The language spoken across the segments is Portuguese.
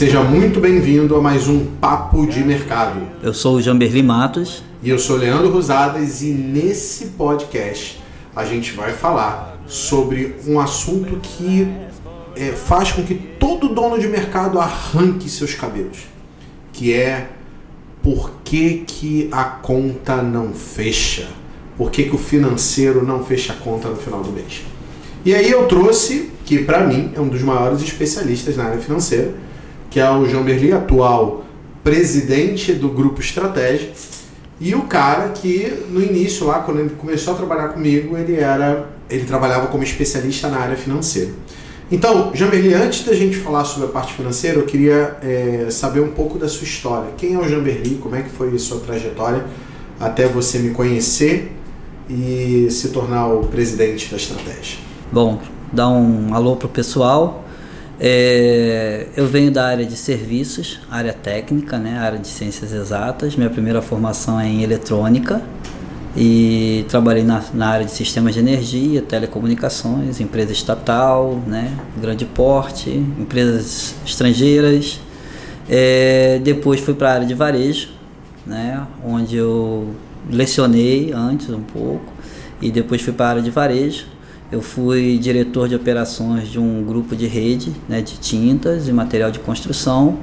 seja muito bem-vindo a mais um Papo de Mercado. Eu sou o Jamberli Matos. E eu sou Leandro Rosadas e nesse podcast a gente vai falar sobre um assunto que é, faz com que todo dono de mercado arranque seus cabelos, que é por que, que a conta não fecha, por que, que o financeiro não fecha a conta no final do mês. E aí eu trouxe, que para mim é um dos maiores especialistas na área financeira, que é o João Berli, atual presidente do Grupo Estratégia, e o cara que no início lá, quando ele começou a trabalhar comigo, ele era, ele trabalhava como especialista na área financeira. Então, Jamberli, antes da gente falar sobre a parte financeira, eu queria é, saber um pouco da sua história. Quem é o Jamberli? Como é que foi a sua trajetória até você me conhecer e se tornar o presidente da estratégia? Bom, dar um alô pro pessoal. É, eu venho da área de serviços, área técnica, né, área de ciências exatas. Minha primeira formação é em eletrônica e trabalhei na, na área de sistemas de energia, telecomunicações, empresa estatal, né, grande porte, empresas estrangeiras. É, depois fui para a área de varejo, né, onde eu lecionei antes um pouco e depois fui para a área de varejo eu fui diretor de operações de um grupo de rede né, de tintas e material de construção,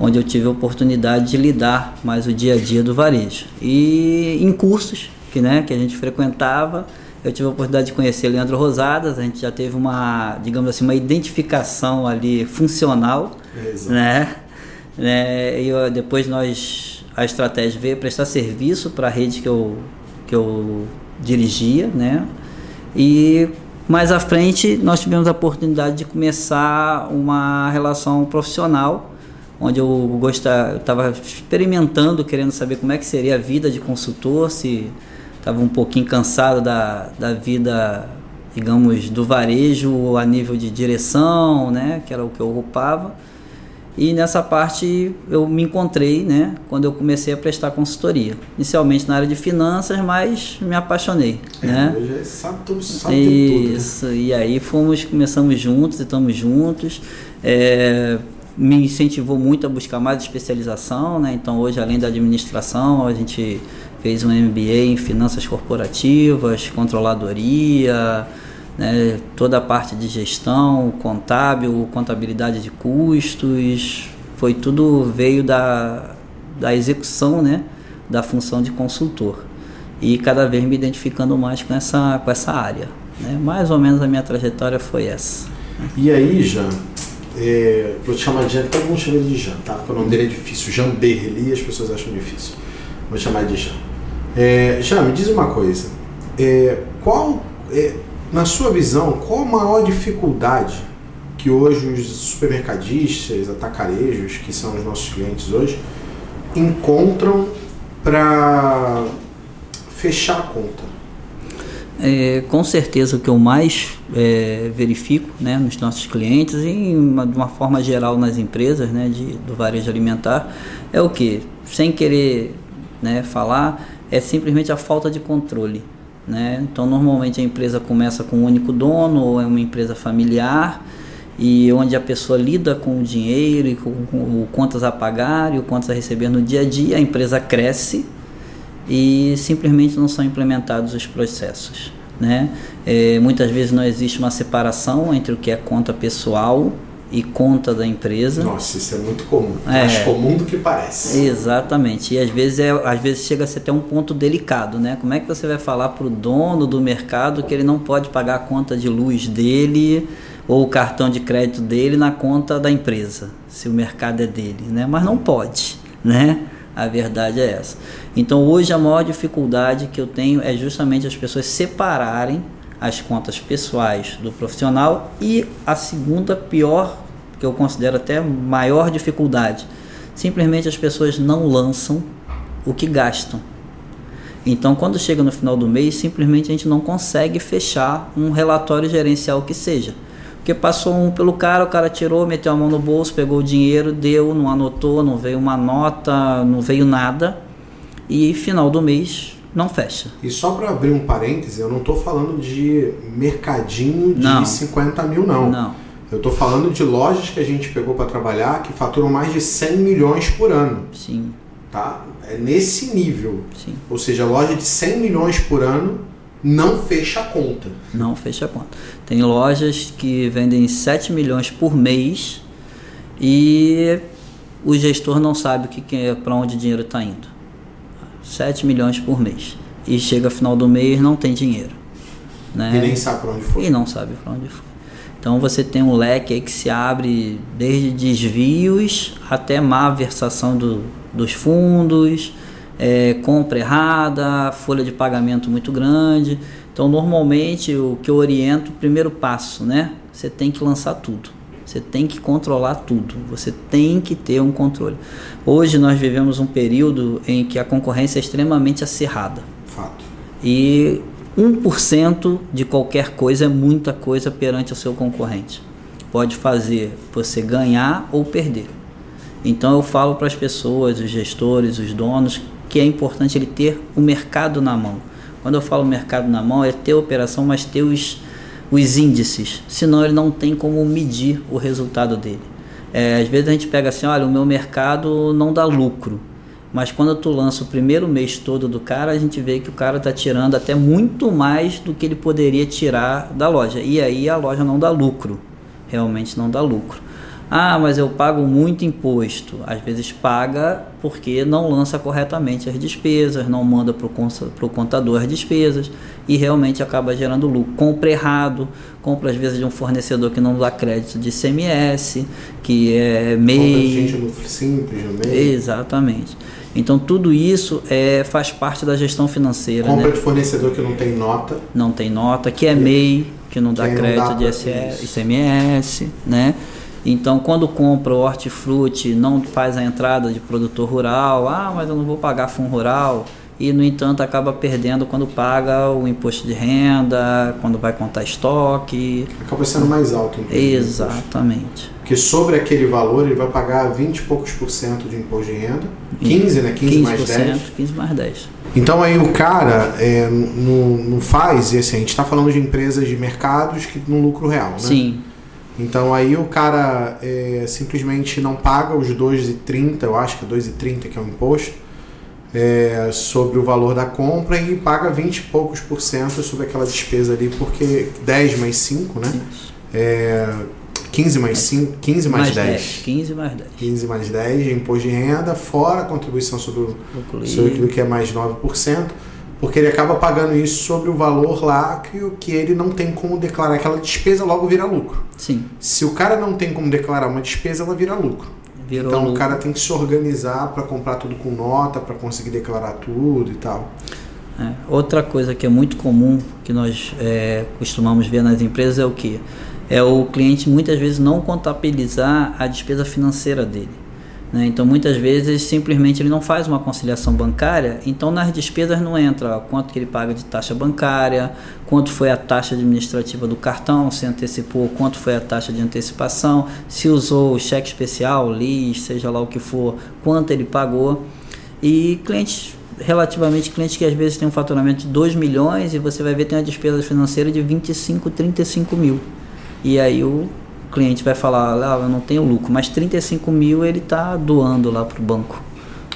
onde eu tive a oportunidade de lidar mais o dia a dia do varejo. E em cursos que, né, que a gente frequentava, eu tive a oportunidade de conhecer Leandro Rosadas, a gente já teve uma, digamos assim, uma identificação ali funcional, é, né? né? E eu, depois nós, a estratégia veio prestar serviço para a rede que eu, que eu dirigia, né? E mais à frente nós tivemos a oportunidade de começar uma relação profissional, onde eu estava experimentando, querendo saber como é que seria a vida de consultor, se estava um pouquinho cansado da, da vida, digamos, do varejo a nível de direção, né, que era o que eu ocupava e nessa parte eu me encontrei, né, quando eu comecei a prestar consultoria. Inicialmente na área de finanças, mas me apaixonei, é, né? Hoje sabe tudo, sabe Isso, tudo, né? e aí fomos, começamos juntos e estamos juntos. É, me incentivou muito a buscar mais especialização, né? Então hoje além da administração, a gente fez um MBA em finanças corporativas, controladoria, né, toda a parte de gestão, contábil, contabilidade de custos, foi tudo veio da, da execução né, da função de consultor. E cada vez me identificando mais com essa, com essa área. Né? Mais ou menos a minha trajetória foi essa. E aí, Jean, é, vou te chamar de Jean, todo mundo chama de Jean, tá? Porque o nome dele é difícil, Jean Berli, as pessoas acham difícil. Vou chamar de Jean. É, Jean, me diz uma coisa. É, qual é, na sua visão, qual a maior dificuldade que hoje os supermercadistas, atacarejos, que são os nossos clientes hoje, encontram para fechar a conta? É, com certeza o que eu mais é, verifico né, nos nossos clientes e uma, de uma forma geral nas empresas né, de, do varejo alimentar é o que? Sem querer né, falar, é simplesmente a falta de controle. Né? Então, normalmente a empresa começa com um único dono ou é uma empresa familiar e onde a pessoa lida com o dinheiro e com, com o contas a pagar e o contas a receber no dia a dia, a empresa cresce e simplesmente não são implementados os processos. Né? É, muitas vezes não existe uma separação entre o que é conta pessoal e conta da empresa. Nossa, isso é muito comum. É, Mais comum do que parece. Exatamente. E às vezes, é, às vezes chega a ser até um ponto delicado, né? Como é que você vai falar para o dono do mercado que ele não pode pagar a conta de luz dele ou o cartão de crédito dele na conta da empresa, se o mercado é dele, né? Mas não pode, né? A verdade é essa. Então hoje a maior dificuldade que eu tenho é justamente as pessoas separarem as contas pessoais do profissional e a segunda pior, que eu considero até maior dificuldade, simplesmente as pessoas não lançam o que gastam. Então, quando chega no final do mês, simplesmente a gente não consegue fechar um relatório gerencial que seja. Porque passou um pelo cara, o cara tirou, meteu a mão no bolso, pegou o dinheiro, deu, não anotou, não veio uma nota, não veio nada. E final do mês não fecha. E só para abrir um parêntese, eu não estou falando de mercadinho de não. 50 mil, não. Não. Eu estou falando de lojas que a gente pegou para trabalhar que faturam mais de 100 milhões por ano. Sim. Tá? É nesse nível. Sim. Ou seja, loja de 100 milhões por ano não fecha a conta. Não fecha a conta. Tem lojas que vendem 7 milhões por mês e o gestor não sabe o que é, para onde o dinheiro está indo. 7 milhões por mês. E chega final do mês não tem dinheiro. Né? E nem sabe para onde foi. E não sabe para onde foi. Então você tem um leque aí que se abre desde desvios até má versação do, dos fundos, é, compra errada, folha de pagamento muito grande. Então normalmente o que eu oriento, primeiro passo, né? Você tem que lançar tudo. Você tem que controlar tudo. Você tem que ter um controle. Hoje nós vivemos um período em que a concorrência é extremamente acirrada. Fato. E 1% de qualquer coisa é muita coisa perante o seu concorrente. Pode fazer você ganhar ou perder. Então eu falo para as pessoas, os gestores, os donos, que é importante ele ter o mercado na mão. Quando eu falo mercado na mão, é ter operação, mas ter os, os índices. Senão ele não tem como medir o resultado dele. É, às vezes a gente pega assim, olha, o meu mercado não dá lucro. Mas quando tu lança o primeiro mês todo do cara, a gente vê que o cara está tirando até muito mais do que ele poderia tirar da loja. E aí a loja não dá lucro. Realmente não dá lucro. Ah, mas eu pago muito imposto. Às vezes paga porque não lança corretamente as despesas, não manda para o contador as despesas e realmente acaba gerando lucro. Compra errado, compra às vezes de um fornecedor que não dá crédito de CMS, que é MEI. Compra gente no simples, no MEI. Exatamente. Então tudo isso é, faz parte da gestão financeira. Compra né? de fornecedor que não tem nota. Não tem nota, que é MEI, que não dá Que não crédito dá de isso. ICMS, né? Então quando compra o hortifruti, não faz a entrada de produtor rural, ah, mas eu não vou pagar fundo rural. E no entanto acaba perdendo quando paga o imposto de renda, quando vai contar estoque. Acaba sendo mais alto. Exatamente. Porque sobre aquele valor ele vai pagar 20 e poucos por cento de imposto de renda. 15, né? 15, mais 10. 15 mais 10. Então aí o cara é, não, não faz, e assim, a gente está falando de empresas de mercados que no lucro real, né? Sim, Então aí o cara é, simplesmente não paga os 2,30, eu acho que é 2,30 que é o imposto, é, sobre o valor da compra e paga 20 e poucos por cento sobre aquela despesa ali, porque 10 mais 5, né? isso. É, 15 mais 5, 15 mais, 10. 15 mais 10. 15 mais 10 de imposto de renda, fora a contribuição sobre, o, sobre aquilo que é mais 9%, porque ele acaba pagando isso sobre o valor lá que, o- que ele não tem como declarar aquela despesa, logo vira lucro. Sim, Se o cara não tem como declarar uma despesa, ela vira lucro. virou então o lucro. cara tem que se organizar para comprar tudo com nota, para conseguir declarar tudo e tal. É. Outra coisa que é muito comum que nós é, costumamos ver nas empresas é o que? É o cliente muitas vezes não contabilizar a despesa financeira dele. né? Então muitas vezes simplesmente ele não faz uma conciliação bancária, então nas despesas não entra quanto que ele paga de taxa bancária, quanto foi a taxa administrativa do cartão, se antecipou, quanto foi a taxa de antecipação, se usou cheque especial, LIS, seja lá o que for, quanto ele pagou. E clientes, relativamente clientes que às vezes têm um faturamento de 2 milhões e você vai ver tem uma despesa financeira de 25, 35 mil. E aí o cliente vai falar, ah, eu não tenho lucro, mas 35 mil ele está doando lá para o banco.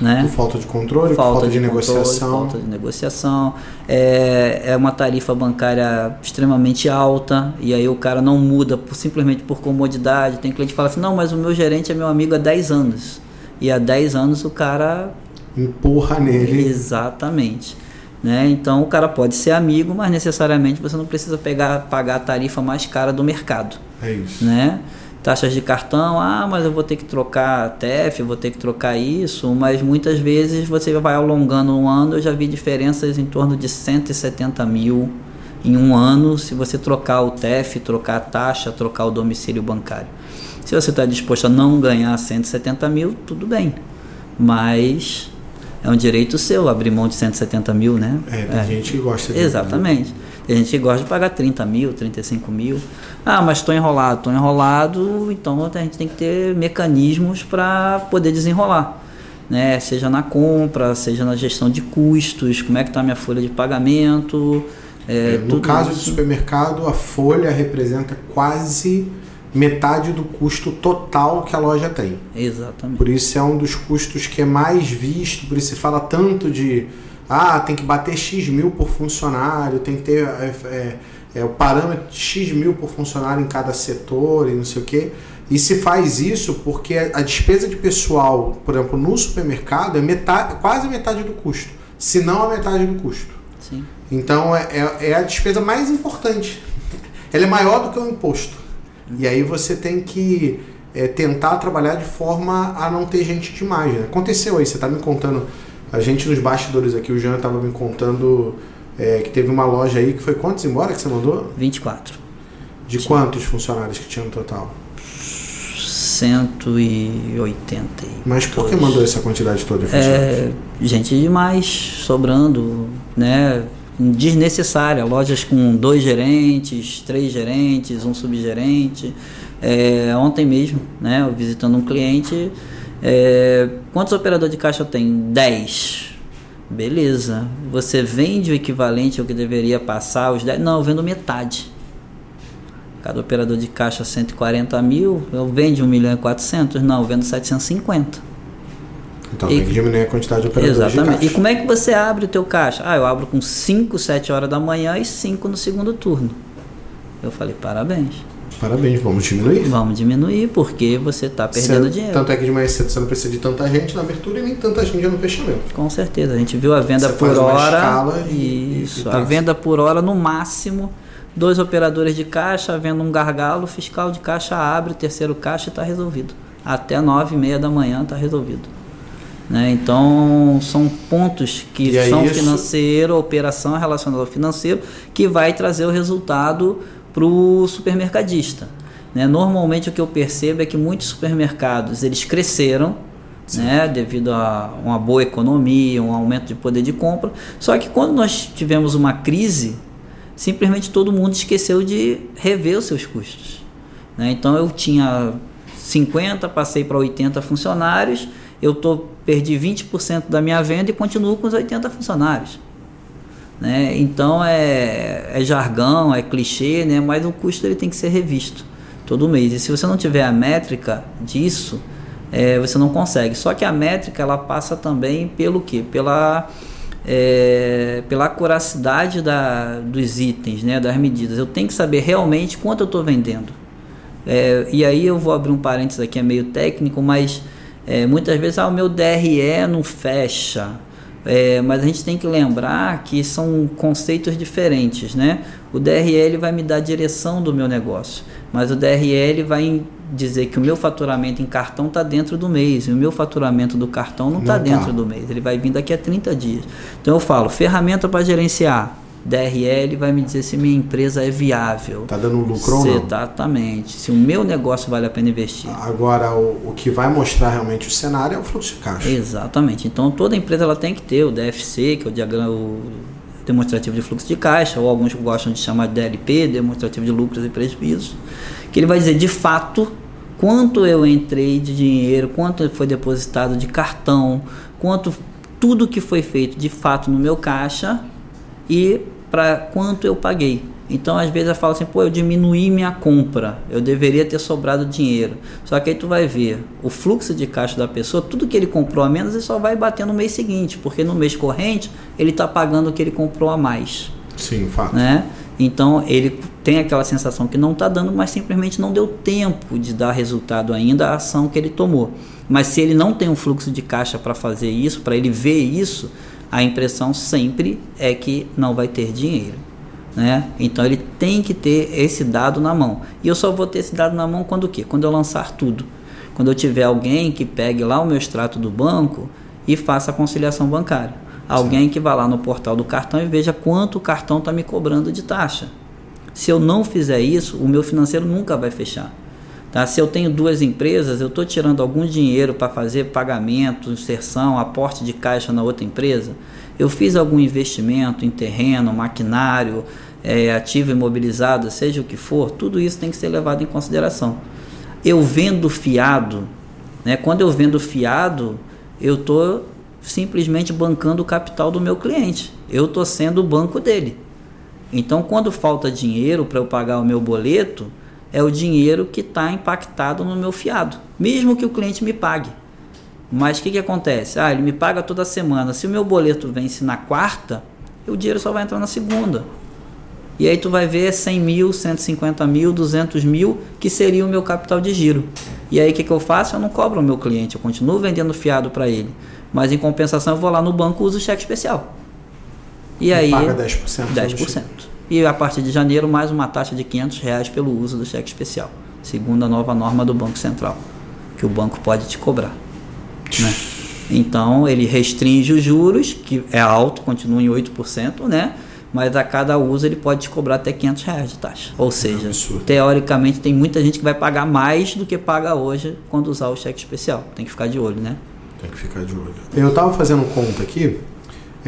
Né? Por falta de controle, por falta de, controle, negociação. falta de negociação. É, é uma tarifa bancária extremamente alta e aí o cara não muda por, simplesmente por comodidade. Tem cliente que fala assim: não, mas o meu gerente é meu amigo há 10 anos. E há 10 anos o cara. Empurra nele. Exatamente. Né? Então o cara pode ser amigo, mas necessariamente você não precisa pegar, pagar a tarifa mais cara do mercado É isso. né? Taxas de cartão, ah, mas eu vou ter que trocar TEF, vou ter que trocar isso, mas muitas vezes você vai alongando um ano, eu já vi diferenças em torno de 170 mil em um ano se você trocar o TEF, trocar a taxa, trocar o domicílio bancário. Se você está disposto a não ganhar 170 mil, tudo bem, mas é um direito seu abrir mão de 170 mil, né? É, tem gente que gosta de. Exatamente. Tem gente que gosta de pagar 30 mil, 35 mil. Ah, mas estou enrolado, estou enrolado, então a gente tem que ter mecanismos para poder desenrolar. Né? Seja na compra, seja na gestão de custos, como é que está a minha folha de pagamento. é, É, no caso isso. de supermercado, a folha representa quase metade do custo total que a loja tem. Exatamente. Por isso é um dos custos que é mais visto, por isso se fala tanto de ah, tem que bater X mil por funcionário, tem que ter é, é, é, o parâmetro de X mil por funcionário em cada setor e não sei o quê. E se faz isso porque a despesa de pessoal, por exemplo, no supermercado é metade, quase metade do custo, se não a metade do custo. Sim. Então é, é, é a despesa mais importante. Ela é maior do que o imposto. E aí você tem que é, tentar trabalhar de forma a não ter gente demais. Né? Aconteceu aí, você está me contando, a gente nos bastidores aqui, o Jean estava me contando é, que teve uma loja aí que foi quantos embora que você mandou? 24. De quantos funcionários que tinha no total? 180. Mas por que mandou essa quantidade toda de funcionários? É, gente demais, sobrando, né? Desnecessária. Lojas com dois gerentes, três gerentes, um subgerente. É, ontem mesmo, né, visitando um cliente, é, quantos operadores de caixa tenho? 10. Beleza. Você vende o equivalente ao que deveria passar os 10? Não, eu vendo metade. Cada operador de caixa 140 mil, eu vendo 1 milhão e 400? Não, eu vendo 750. Então e, tem que diminuir a quantidade de operadores Exatamente. E como é que você abre o teu caixa? Ah, eu abro com 5, 7 horas da manhã e 5 no segundo turno. Eu falei, parabéns. Parabéns, vamos diminuir? Vamos diminuir, porque você está perdendo você, dinheiro. Tanto é que de mais cedo você não precisa de tanta gente na abertura e nem tanta gente no fechamento. Com certeza. A gente viu a venda você por hora. E, isso. E, a venda por hora, no máximo, dois operadores de caixa, vendo um gargalo, o fiscal de caixa abre o terceiro caixa e está resolvido. Até nove e meia da manhã está resolvido. Né? Então, são pontos que são isso... financeiro, operação relacionada ao financeiro, que vai trazer o resultado para o supermercadista. Né? Normalmente, o que eu percebo é que muitos supermercados eles cresceram né, devido a uma boa economia, um aumento de poder de compra. Só que quando nós tivemos uma crise, simplesmente todo mundo esqueceu de rever os seus custos. Né? Então eu tinha 50, passei para 80 funcionários eu tô, perdi 20% da minha venda e continuo com os 80 funcionários. Né? Então é, é jargão, é clichê, né? mas o custo ele tem que ser revisto todo mês. E se você não tiver a métrica disso, é, você não consegue. Só que a métrica ela passa também pelo que? Pela, é, pela acuracidade da, dos itens, né? das medidas. Eu tenho que saber realmente quanto eu estou vendendo. É, e aí eu vou abrir um parênteses aqui, é meio técnico, mas é, muitas vezes ah, o meu DRE não fecha, é, mas a gente tem que lembrar que são conceitos diferentes, né? O DRL vai me dar a direção do meu negócio, mas o DRL vai dizer que o meu faturamento em cartão está dentro do mês e o meu faturamento do cartão não está dentro tá. do mês, ele vai vir daqui a 30 dias. Então eu falo, ferramenta para gerenciar, DRL vai me dizer se minha empresa é viável. Está dando lucro ou não? Exatamente. Se o meu negócio vale a pena investir. Agora, o, o que vai mostrar realmente o cenário é o fluxo de caixa. Exatamente. Então, toda empresa ela tem que ter o DFC, que é o diagrama o demonstrativo de fluxo de caixa, ou alguns gostam de chamar de DLP, demonstrativo de lucros e prejuízos, que ele vai dizer de fato quanto eu entrei de dinheiro, quanto foi depositado de cartão, quanto tudo que foi feito de fato no meu caixa e para quanto eu paguei. Então, às vezes eu falo assim, pô, eu diminuí minha compra, eu deveria ter sobrado dinheiro. Só que aí tu vai ver o fluxo de caixa da pessoa, tudo que ele comprou a menos, ele só vai bater no mês seguinte, porque no mês corrente ele está pagando o que ele comprou a mais. Sim, fato. Né? Então ele tem aquela sensação que não está dando, mas simplesmente não deu tempo de dar resultado ainda a ação que ele tomou. Mas se ele não tem um fluxo de caixa para fazer isso, para ele ver isso, a impressão sempre é que não vai ter dinheiro. Né? Então ele tem que ter esse dado na mão. E eu só vou ter esse dado na mão quando o quê? Quando eu lançar tudo. Quando eu tiver alguém que pegue lá o meu extrato do banco e faça a conciliação bancária. Alguém Sim. que vá lá no portal do cartão e veja quanto o cartão está me cobrando de taxa. Se eu não fizer isso, o meu financeiro nunca vai fechar. Tá? Se eu tenho duas empresas, eu estou tirando algum dinheiro para fazer pagamento, inserção, aporte de caixa na outra empresa. Eu fiz algum investimento em terreno, maquinário, é, ativo imobilizado, seja o que for, tudo isso tem que ser levado em consideração. Eu vendo fiado, né? quando eu vendo fiado, eu estou simplesmente bancando o capital do meu cliente. Eu estou sendo o banco dele. Então, quando falta dinheiro para eu pagar o meu boleto, é o dinheiro que está impactado no meu fiado, mesmo que o cliente me pague. Mas o que, que acontece? Ah, ele me paga toda semana. Se o meu boleto vence na quarta, o dinheiro só vai entrar na segunda. E aí tu vai ver 100 mil, 150 mil, 200 mil, que seria o meu capital de giro. E aí o que, que eu faço? Eu não cobro o meu cliente, eu continuo vendendo fiado para ele. Mas em compensação eu vou lá no banco e uso o cheque especial. E, e aí... Paga 10%. 10%. E a partir de janeiro, mais uma taxa de 500 reais pelo uso do cheque especial. Segundo a nova norma do Banco Central, que o banco pode te cobrar. Né? Então ele restringe os juros, que é alto, continua em 8%, né? mas a cada uso ele pode te cobrar até 500 reais de taxa. Ou seja, é teoricamente tem muita gente que vai pagar mais do que paga hoje quando usar o cheque especial. Tem que ficar de olho, né? Tem que ficar de olho. Eu estava fazendo conta aqui.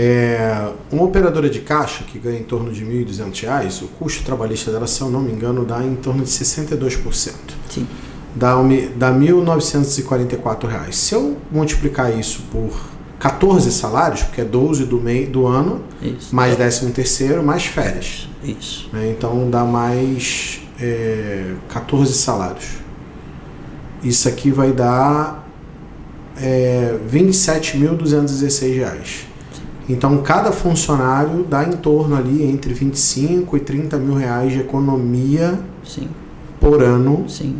É, uma operadora de caixa que ganha em torno de R$ 1.200, o custo trabalhista dela, se eu não me engano, dá em torno de 62%. Sim. Dá, dá R$ 1.944. Se eu multiplicar isso por 14 salários, porque é 12 do, meio, do ano, Isso. mais 13 terceiro, mais férias. Isso. Né? Então dá mais é, 14 salários. Isso aqui vai dar é, R$ 27.216. Então cada funcionário dá em torno ali entre 25 e 30 mil reais de economia Sim. por ano. Sim.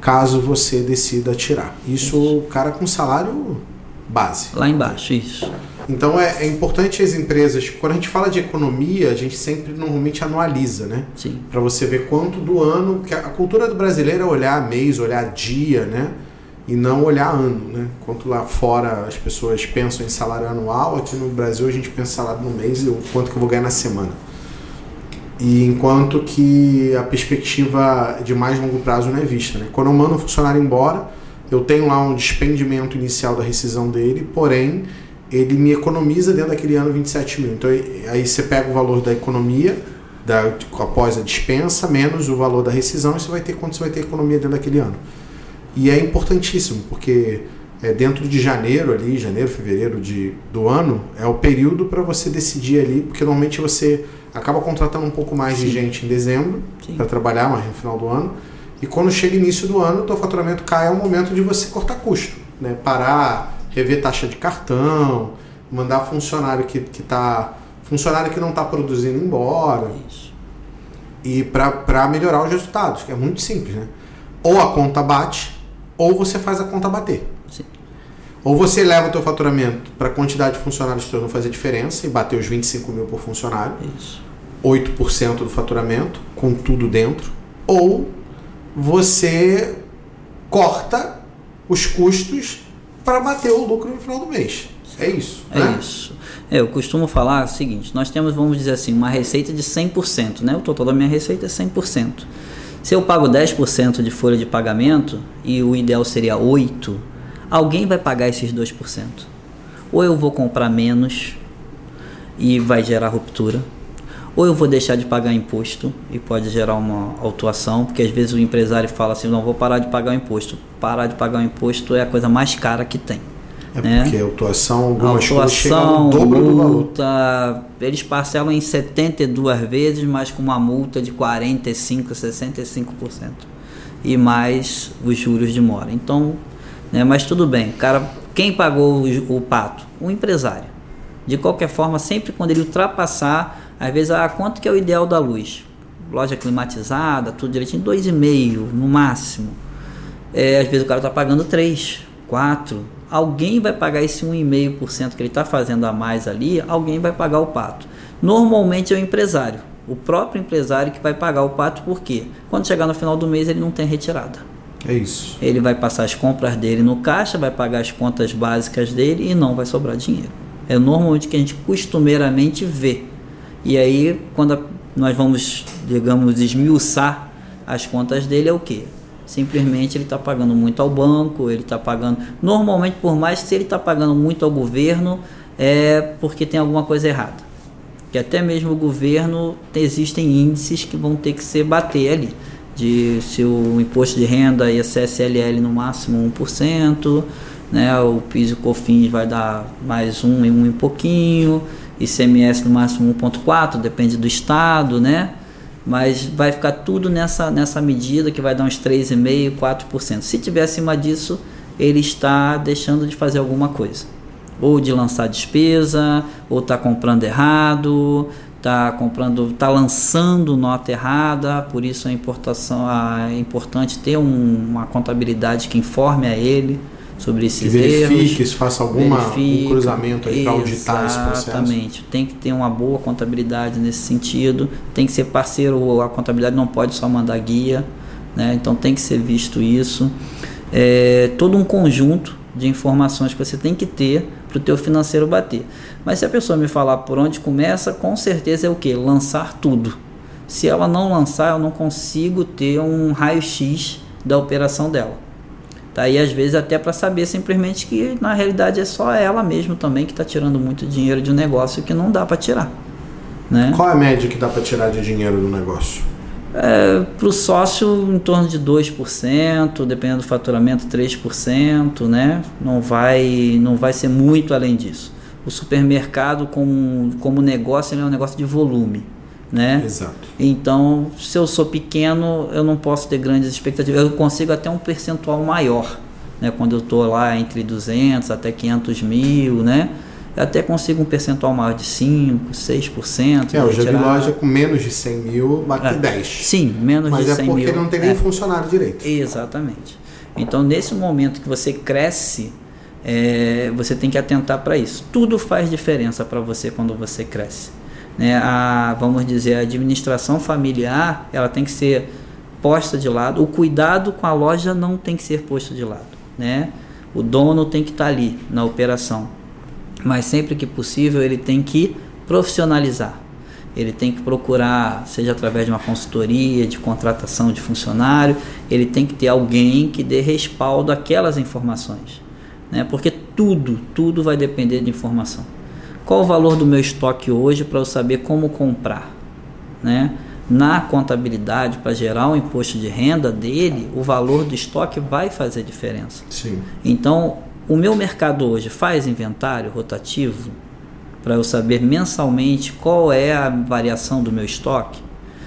Caso você decida tirar. Isso, Isso. o cara com salário base. Lá embaixo, isso. Então é, é, importante as empresas, quando a gente fala de economia, a gente sempre normalmente anualiza, né? Sim. Para você ver quanto do ano, porque a cultura do brasileiro é olhar mês, olhar dia, né? E não olhar ano, né? Quanto lá fora as pessoas pensam em salário anual, aqui no Brasil a gente pensa salário no mês e o quanto que eu vou ganhar na semana. E enquanto que a perspectiva de mais longo prazo não é vista, né? Quando eu mando um funcionário embora, eu tenho lá um despendimento inicial da rescisão dele, porém ele me economiza dentro daquele ano 27 mil. Então aí você pega o valor da economia da, após a dispensa, menos o valor da rescisão, e você vai ter quanto você vai ter economia dentro daquele ano. E é importantíssimo, porque é dentro de janeiro ali, janeiro, fevereiro de, do ano, é o período para você decidir ali, porque normalmente você acaba contratando um pouco mais Sim. de gente em dezembro para trabalhar mais no final do ano e quando chega início do ano, o teu faturamento cai, é o momento de você cortar custo, né? Parar, rever taxa de cartão, mandar funcionário que, que tá funcionário que não está produzindo embora. Isso. E para melhorar os resultados, que é muito simples, né? Ou a conta bate, ou você faz a conta bater. Sim. Ou você leva o teu faturamento para a quantidade de funcionários que não fazer diferença e bater os 25 mil por funcionário. Isso. 8% do faturamento, com tudo dentro. Ou você corta os custos para bater o lucro no final do mês. É isso. É né? isso. É, eu costumo falar o seguinte: nós temos, vamos dizer assim, uma receita de 100%, né? O total da minha receita é 100%. Se eu pago 10% de folha de pagamento e o ideal seria 8%, alguém vai pagar esses 2%. Ou eu vou comprar menos e vai gerar ruptura, ou eu vou deixar de pagar imposto e pode gerar uma autuação, porque às vezes o empresário fala assim, não vou parar de pagar o imposto. Parar de pagar o imposto é a coisa mais cara que tem. É né? porque a autuação, algumas autuação, coisas dobro multa, do valor. Eles parcelam em 72 vezes, mas com uma multa de 45, 65%. E mais os juros de mora. Então, né, mas tudo bem. Cara, quem pagou o, o pato? O empresário. De qualquer forma, sempre quando ele ultrapassar às vezes, ah, quanto que é o ideal da luz? Loja climatizada, tudo direitinho, 2,5 no máximo. É, às vezes o cara está pagando 3, 4. Alguém vai pagar esse 1,5% que ele está fazendo a mais ali, alguém vai pagar o pato. Normalmente é o empresário, o próprio empresário que vai pagar o pato, porque quando chegar no final do mês ele não tem retirada. É isso. Ele vai passar as compras dele no caixa, vai pagar as contas básicas dele e não vai sobrar dinheiro. É normalmente que a gente costumeiramente vê. E aí, quando nós vamos, digamos, esmiuçar as contas dele, é o que? Simplesmente ele está pagando muito ao banco, ele está pagando. Normalmente, por mais que ele está pagando muito ao governo, é porque tem alguma coisa errada. Que até mesmo o governo existem índices que vão ter que se bater ali. De se o imposto de renda e a CSLL no máximo 1%, né, o PIS e o COFINS vai dar mais um e um e pouquinho ICMS no máximo 1,4, depende do estado, né? Mas vai ficar tudo nessa, nessa medida que vai dar uns 3,5%, 4%. Se tiver acima disso, ele está deixando de fazer alguma coisa. Ou de lançar despesa, ou está comprando errado, está comprando, está lançando nota errada, por isso a importação é importante ter um, uma contabilidade que informe a ele sobre esses que verifique, erros. se faça alguma um cruzamento para auditar esse processo. Exatamente. Tem que ter uma boa contabilidade nesse sentido. Tem que ser parceiro. A contabilidade não pode só mandar guia, né? Então tem que ser visto isso. É, todo um conjunto de informações que você tem que ter para o teu financeiro bater. Mas se a pessoa me falar por onde começa, com certeza é o que? Lançar tudo. Se ela não lançar, eu não consigo ter um raio-x da operação dela. Tá? Às vezes até para saber simplesmente que na realidade é só ela mesmo também que está tirando muito dinheiro de um negócio que não dá para tirar. Né? Qual é a média que dá para tirar de dinheiro do negócio? É, para o sócio em torno de 2%, dependendo do faturamento 3%, né? não, vai, não vai ser muito além disso. O supermercado como, como negócio é um negócio de volume né? Exato. Então, se eu sou pequeno, eu não posso ter grandes expectativas. Eu consigo até um percentual maior, né? Quando eu estou lá entre 200 até 500 mil, né? Eu até consigo um percentual maior de 5, 6%. É, eu já vi loja com menos de 100 mil bater é, 10. Sim, menos Mas de é 100 mil. Mas é porque não tem nem é. funcionário direito. Exatamente. Então, nesse momento que você cresce, é, você tem que atentar para isso. Tudo faz diferença para você quando você cresce né, a, vamos dizer, a administração familiar, ela tem que ser posta de lado. O cuidado com a loja não tem que ser posto de lado, né? O dono tem que estar tá ali na operação, mas sempre que possível ele tem que profissionalizar. Ele tem que procurar, seja através de uma consultoria, de contratação de funcionário, ele tem que ter alguém que dê respaldo àquelas informações, né? Porque tudo, tudo vai depender de informação. Qual o valor do meu estoque hoje para eu saber como comprar? Né? Na contabilidade, para gerar o um imposto de renda dele, o valor do estoque vai fazer diferença. Sim. Então, o meu mercado hoje faz inventário rotativo para eu saber mensalmente qual é a variação do meu estoque?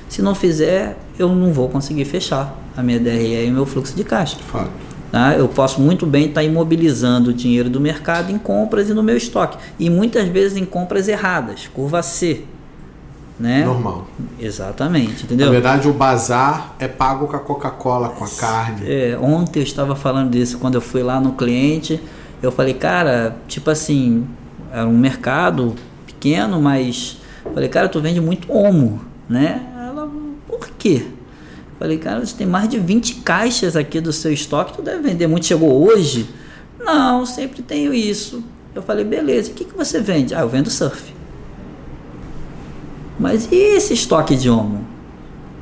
Se não fizer, eu não vou conseguir fechar a minha DRE e o meu fluxo de caixa. Fato. Tá? Eu posso muito bem estar tá imobilizando o dinheiro do mercado em compras e no meu estoque. E muitas vezes em compras erradas, curva C. Né? Normal. Exatamente, entendeu? Na verdade, o bazar é pago com a Coca-Cola, com a carne. É, ontem eu estava falando disso quando eu fui lá no cliente. Eu falei, cara, tipo assim, era um mercado pequeno, mas falei, cara, tu vende muito homo, né? Ela, por quê? Falei, cara, você tem mais de 20 caixas aqui do seu estoque, tu deve vender muito. Chegou hoje? Não, sempre tenho isso. Eu falei, beleza, o que, que você vende? Ah, eu vendo surf. Mas e esse estoque de homo?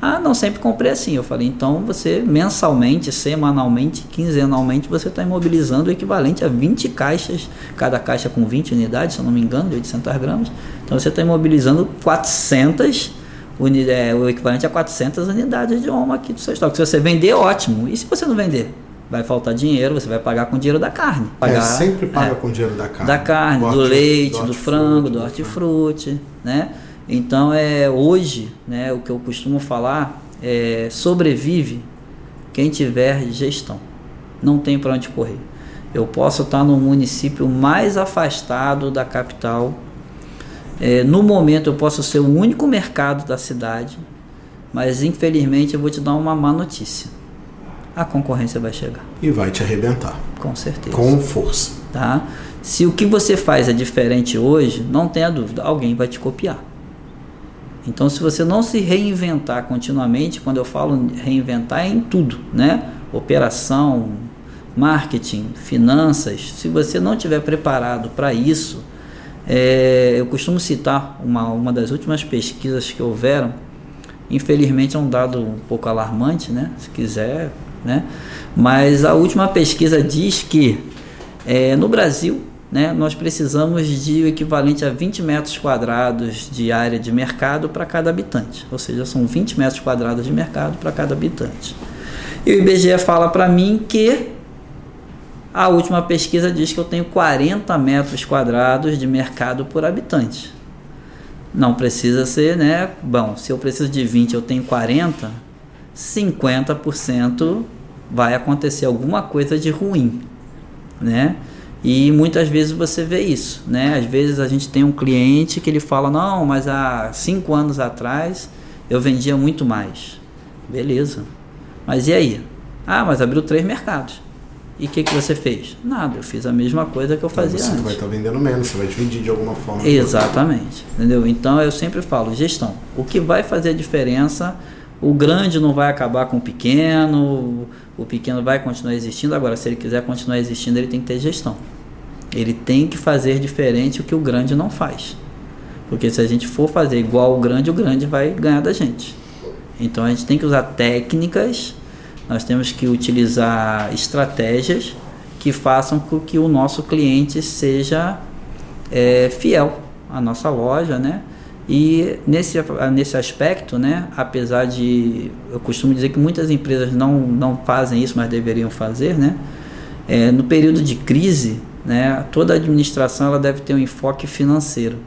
Ah, não, sempre comprei assim. Eu falei, então você mensalmente, semanalmente, quinzenalmente, você está imobilizando o equivalente a 20 caixas, cada caixa com 20 unidades, se eu não me engano, de 800 gramas. Então você está imobilizando 400 é, o equivalente a 400 unidades de homo aqui do seu estoque. Se você vender, ótimo. E se você não vender? Vai faltar dinheiro, você vai pagar com dinheiro da carne. É, pagar, é, sempre paga é, com dinheiro da carne. Da carne, do, do leite, do, do frango, do hortifruti, né? Então, é, hoje, né, o que eu costumo falar é sobrevive quem tiver gestão. Não tem para onde correr. Eu posso estar no município mais afastado da capital é, no momento eu posso ser o único mercado da cidade, mas infelizmente eu vou te dar uma má notícia. A concorrência vai chegar. E vai te arrebentar. Com certeza. Com força. Tá? Se o que você faz é diferente hoje, não tenha dúvida, alguém vai te copiar. Então, se você não se reinventar continuamente, quando eu falo reinventar, é em tudo, né? Operação, marketing, finanças. Se você não estiver preparado para isso, é, eu costumo citar uma, uma das últimas pesquisas que houveram, infelizmente é um dado um pouco alarmante, né? se quiser, né? mas a última pesquisa diz que é, no Brasil né, nós precisamos de o equivalente a 20 metros quadrados de área de mercado para cada habitante, ou seja, são 20 metros quadrados de mercado para cada habitante. E o IBGE fala para mim que a última pesquisa diz que eu tenho 40 metros quadrados de mercado por habitante. Não precisa ser, né? Bom, se eu preciso de 20, eu tenho 40, 50% vai acontecer alguma coisa de ruim, né? E muitas vezes você vê isso, né? Às vezes a gente tem um cliente que ele fala, não, mas há cinco anos atrás eu vendia muito mais. Beleza. Mas e aí? Ah, mas abriu três mercados. E o que, que você fez? Nada, eu fiz a mesma coisa que eu fazia você antes. Você vai estar vendendo menos, você vai dividir de alguma forma. Exatamente, entendeu? Então eu sempre falo, gestão. O que vai fazer a diferença, o grande não vai acabar com o pequeno, o pequeno vai continuar existindo. Agora, se ele quiser continuar existindo, ele tem que ter gestão. Ele tem que fazer diferente o que o grande não faz. Porque se a gente for fazer igual o grande, o grande vai ganhar da gente. Então a gente tem que usar técnicas, nós temos que utilizar estratégias que façam com que o nosso cliente seja é, fiel à nossa loja, né? E nesse, nesse aspecto, né, apesar de eu costumo dizer que muitas empresas não, não fazem isso, mas deveriam fazer, né? É, no período de crise, né, toda administração ela deve ter um enfoque financeiro,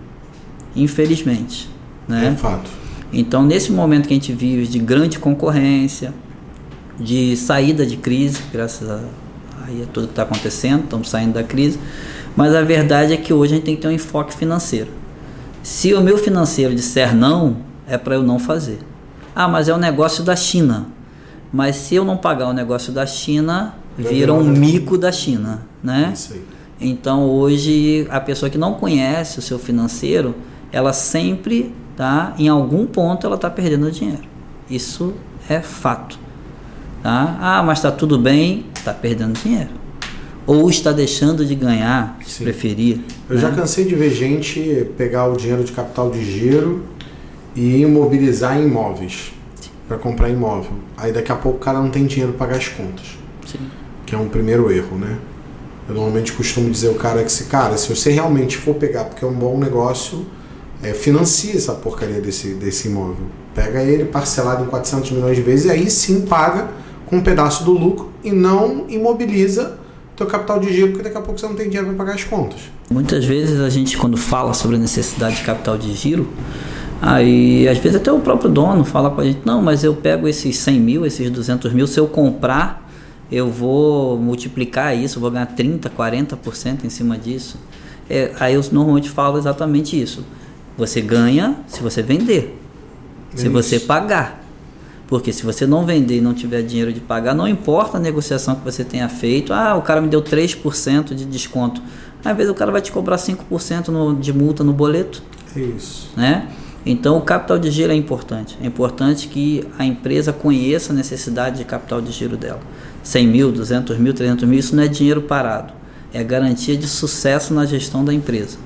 infelizmente. Né? É fato. Então, nesse momento que a gente vive de grande concorrência, de saída de crise, graças a aí a tudo que está acontecendo, estamos saindo da crise, mas a verdade é que hoje a gente tem que ter um enfoque financeiro. Se o meu financeiro disser não, é para eu não fazer. Ah, mas é o negócio da China. Mas se eu não pagar o negócio da China, vira um mico da China, né? Isso aí. Então hoje a pessoa que não conhece o seu financeiro, ela sempre tá em algum ponto ela está perdendo dinheiro. Isso é fato. Tá? Ah, mas está tudo bem, está perdendo dinheiro. Ou está deixando de ganhar, se Sim. preferir. Eu né? já cansei de ver gente pegar o dinheiro de capital de giro e imobilizar em imóveis para comprar imóvel. Aí daqui a pouco o cara não tem dinheiro para pagar as contas, Sim. que é um primeiro erro, né? Eu normalmente costumo dizer ao cara que se cara, se você realmente for pegar porque é um bom negócio, é, financia essa porcaria desse, desse imóvel. Pega ele parcelado em 400 milhões de vezes e aí sim paga com um pedaço do lucro e não imobiliza teu capital de giro, porque daqui a pouco você não tem dinheiro para pagar as contas. Muitas vezes a gente, quando fala sobre a necessidade de capital de giro, aí às vezes até o próprio dono fala com a gente: não, mas eu pego esses 100 mil, esses 200 mil, se eu comprar, eu vou multiplicar isso, vou ganhar 30%, 40% em cima disso. É, aí eu normalmente falo exatamente isso. Você ganha se você vender, se Isso. você pagar. Porque se você não vender e não tiver dinheiro de pagar, não importa a negociação que você tenha feito. Ah, o cara me deu 3% de desconto. Às vezes o cara vai te cobrar 5% no, de multa no boleto, É isso. né? Então o capital de giro é importante. É importante que a empresa conheça a necessidade de capital de giro dela. 100 mil, 200 mil, 300 mil, isso não é dinheiro parado. É garantia de sucesso na gestão da empresa.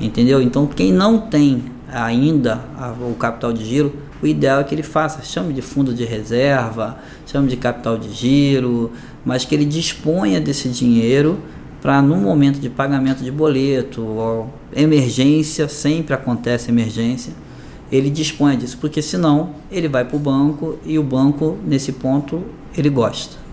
Entendeu? Então quem não tem ainda a- o capital de giro, o ideal é que ele faça, chame de fundo de reserva, chame de capital de giro, mas que ele disponha desse dinheiro para no momento de pagamento de boleto, ou emergência, sempre acontece emergência, ele disponha disso, porque senão ele vai para o banco e o banco nesse ponto ele gosta.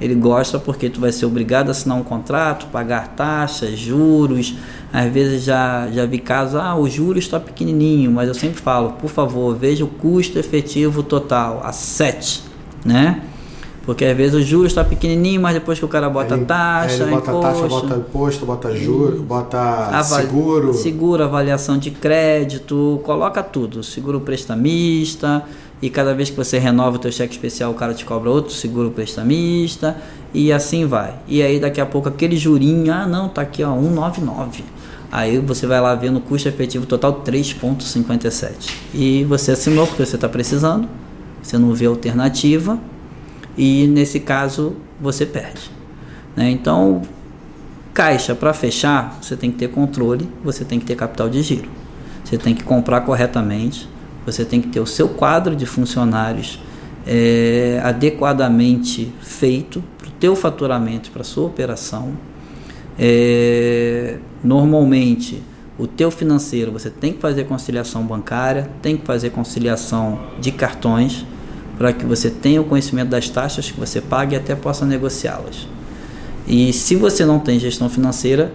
Ele gosta porque tu vai ser obrigado a assinar um contrato, pagar taxas, juros. Às vezes já, já vi casos, ah, o juro está pequenininho, mas eu sempre falo, por favor, veja o custo efetivo total, a 7, né? Porque às vezes o juro está pequenininho, mas depois que o cara bota Ele- taxa, ele bota imposto, taxa, bota imposto, bota juro, bota avali- seguro. seguro, avaliação de crédito, coloca tudo, seguro prestamista, e cada vez que você renova o teu cheque especial, o cara te cobra outro seguro prestamista, e assim vai. E aí daqui a pouco aquele jurinho, ah não, tá aqui ó, 199. Aí você vai lá ver no custo efetivo total 3.57. E você assinou porque você está precisando, você não vê alternativa, e nesse caso você perde. né? Então, caixa para fechar, você tem que ter controle, você tem que ter capital de giro. Você tem que comprar corretamente, você tem que ter o seu quadro de funcionários é, adequadamente feito para o teu faturamento, para a sua operação. É, normalmente, o teu financeiro, você tem que fazer conciliação bancária, tem que fazer conciliação de cartões, para que você tenha o conhecimento das taxas que você paga e até possa negociá-las. E se você não tem gestão financeira,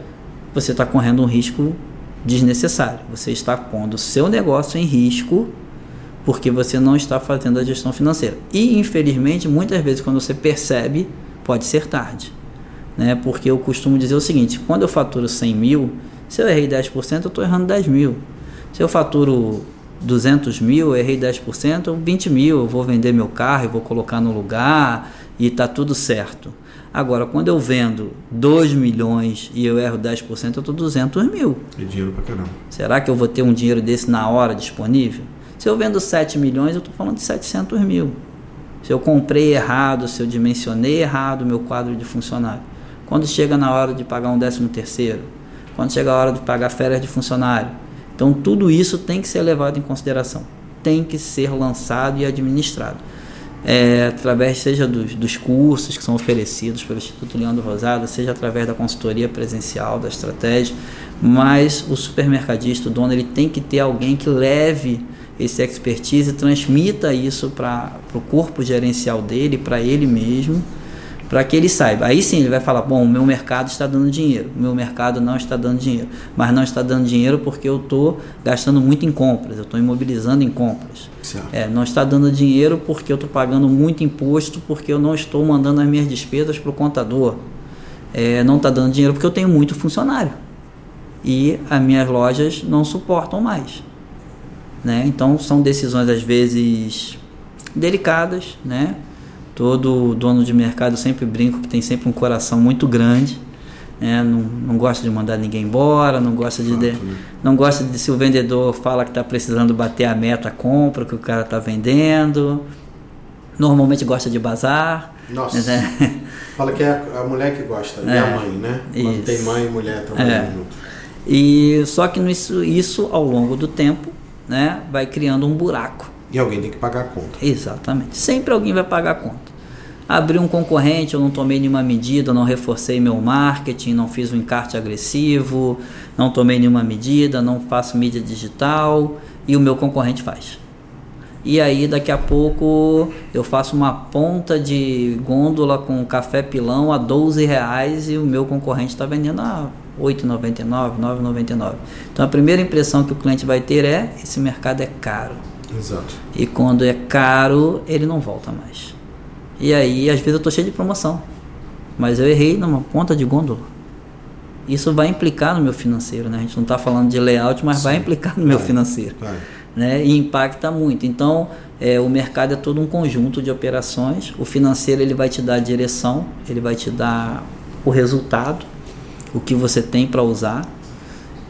você está correndo um risco desnecessário. Você está pondo o seu negócio em risco porque você não está fazendo a gestão financeira. E, infelizmente, muitas vezes, quando você percebe, pode ser tarde. Né? Porque eu costumo dizer o seguinte: quando eu faturo 100 mil, se eu errei 10%, eu estou errando 10 mil. Se eu faturo 200 mil, eu errei 10%, 20 mil, eu vou vender meu carro, eu vou colocar no lugar e está tudo certo. Agora, quando eu vendo 2 milhões e eu erro 10%, eu estou 200 mil. É dinheiro pra caramba. Será que eu vou ter um dinheiro desse na hora disponível? Se eu vendo 7 milhões, eu estou falando de 700 mil. Se eu comprei errado, se eu dimensionei errado o meu quadro de funcionário. Quando chega na hora de pagar um décimo terceiro, quando chega a hora de pagar férias de funcionário. Então tudo isso tem que ser levado em consideração, tem que ser lançado e administrado é, através seja dos, dos, cursos que são oferecidos pelo Instituto Leandro Rosada, seja através da consultoria presencial, da estratégia, mas o supermercadista, o dono, ele tem que ter alguém que leve esse expertise e transmita isso para o corpo gerencial dele, para ele mesmo, para que ele saiba. Aí sim ele vai falar: bom, o meu mercado está dando dinheiro, o meu mercado não está dando dinheiro, mas não está dando dinheiro porque eu estou gastando muito em compras, eu estou imobilizando em compras. É, não está dando dinheiro porque eu estou pagando muito imposto, porque eu não estou mandando as minhas despesas para o contador. É, não está dando dinheiro porque eu tenho muito funcionário e as minhas lojas não suportam mais. Né? Então são decisões às vezes delicadas, né? Todo dono de mercado sempre brinco que tem sempre um coração muito grande. Né? Não, não gosta de mandar ninguém embora, não gosta de, de né? não gosta de se o vendedor fala que está precisando bater a meta, compra que o cara está vendendo. Normalmente gosta de bazar. Nossa. Né? Fala que é a mulher que gosta, é, e a mãe, né? Quando isso. tem mãe e mulher trabalhando é. junto. E só que isso, isso ao longo do tempo, né, vai criando um buraco e alguém tem que pagar a conta. Exatamente. Sempre alguém vai pagar a conta. Abri um concorrente, eu não tomei nenhuma medida, não reforcei meu marketing, não fiz um encarte agressivo, não tomei nenhuma medida, não faço mídia digital e o meu concorrente faz. E aí daqui a pouco eu faço uma ponta de gôndola com café pilão a 12 reais e o meu concorrente está vendendo a 8,99, 9,99. Então a primeira impressão que o cliente vai ter é esse mercado é caro. Exato. E quando é caro, ele não volta mais. E aí, às vezes, eu estou cheio de promoção. Mas eu errei numa ponta de gôndola. Isso vai implicar no meu financeiro, né? A gente não está falando de layout, mas Sim. vai implicar no meu financeiro. Né? E impacta muito. Então, é, o mercado é todo um conjunto de operações. O financeiro ele vai te dar a direção, ele vai te dar o resultado, o que você tem para usar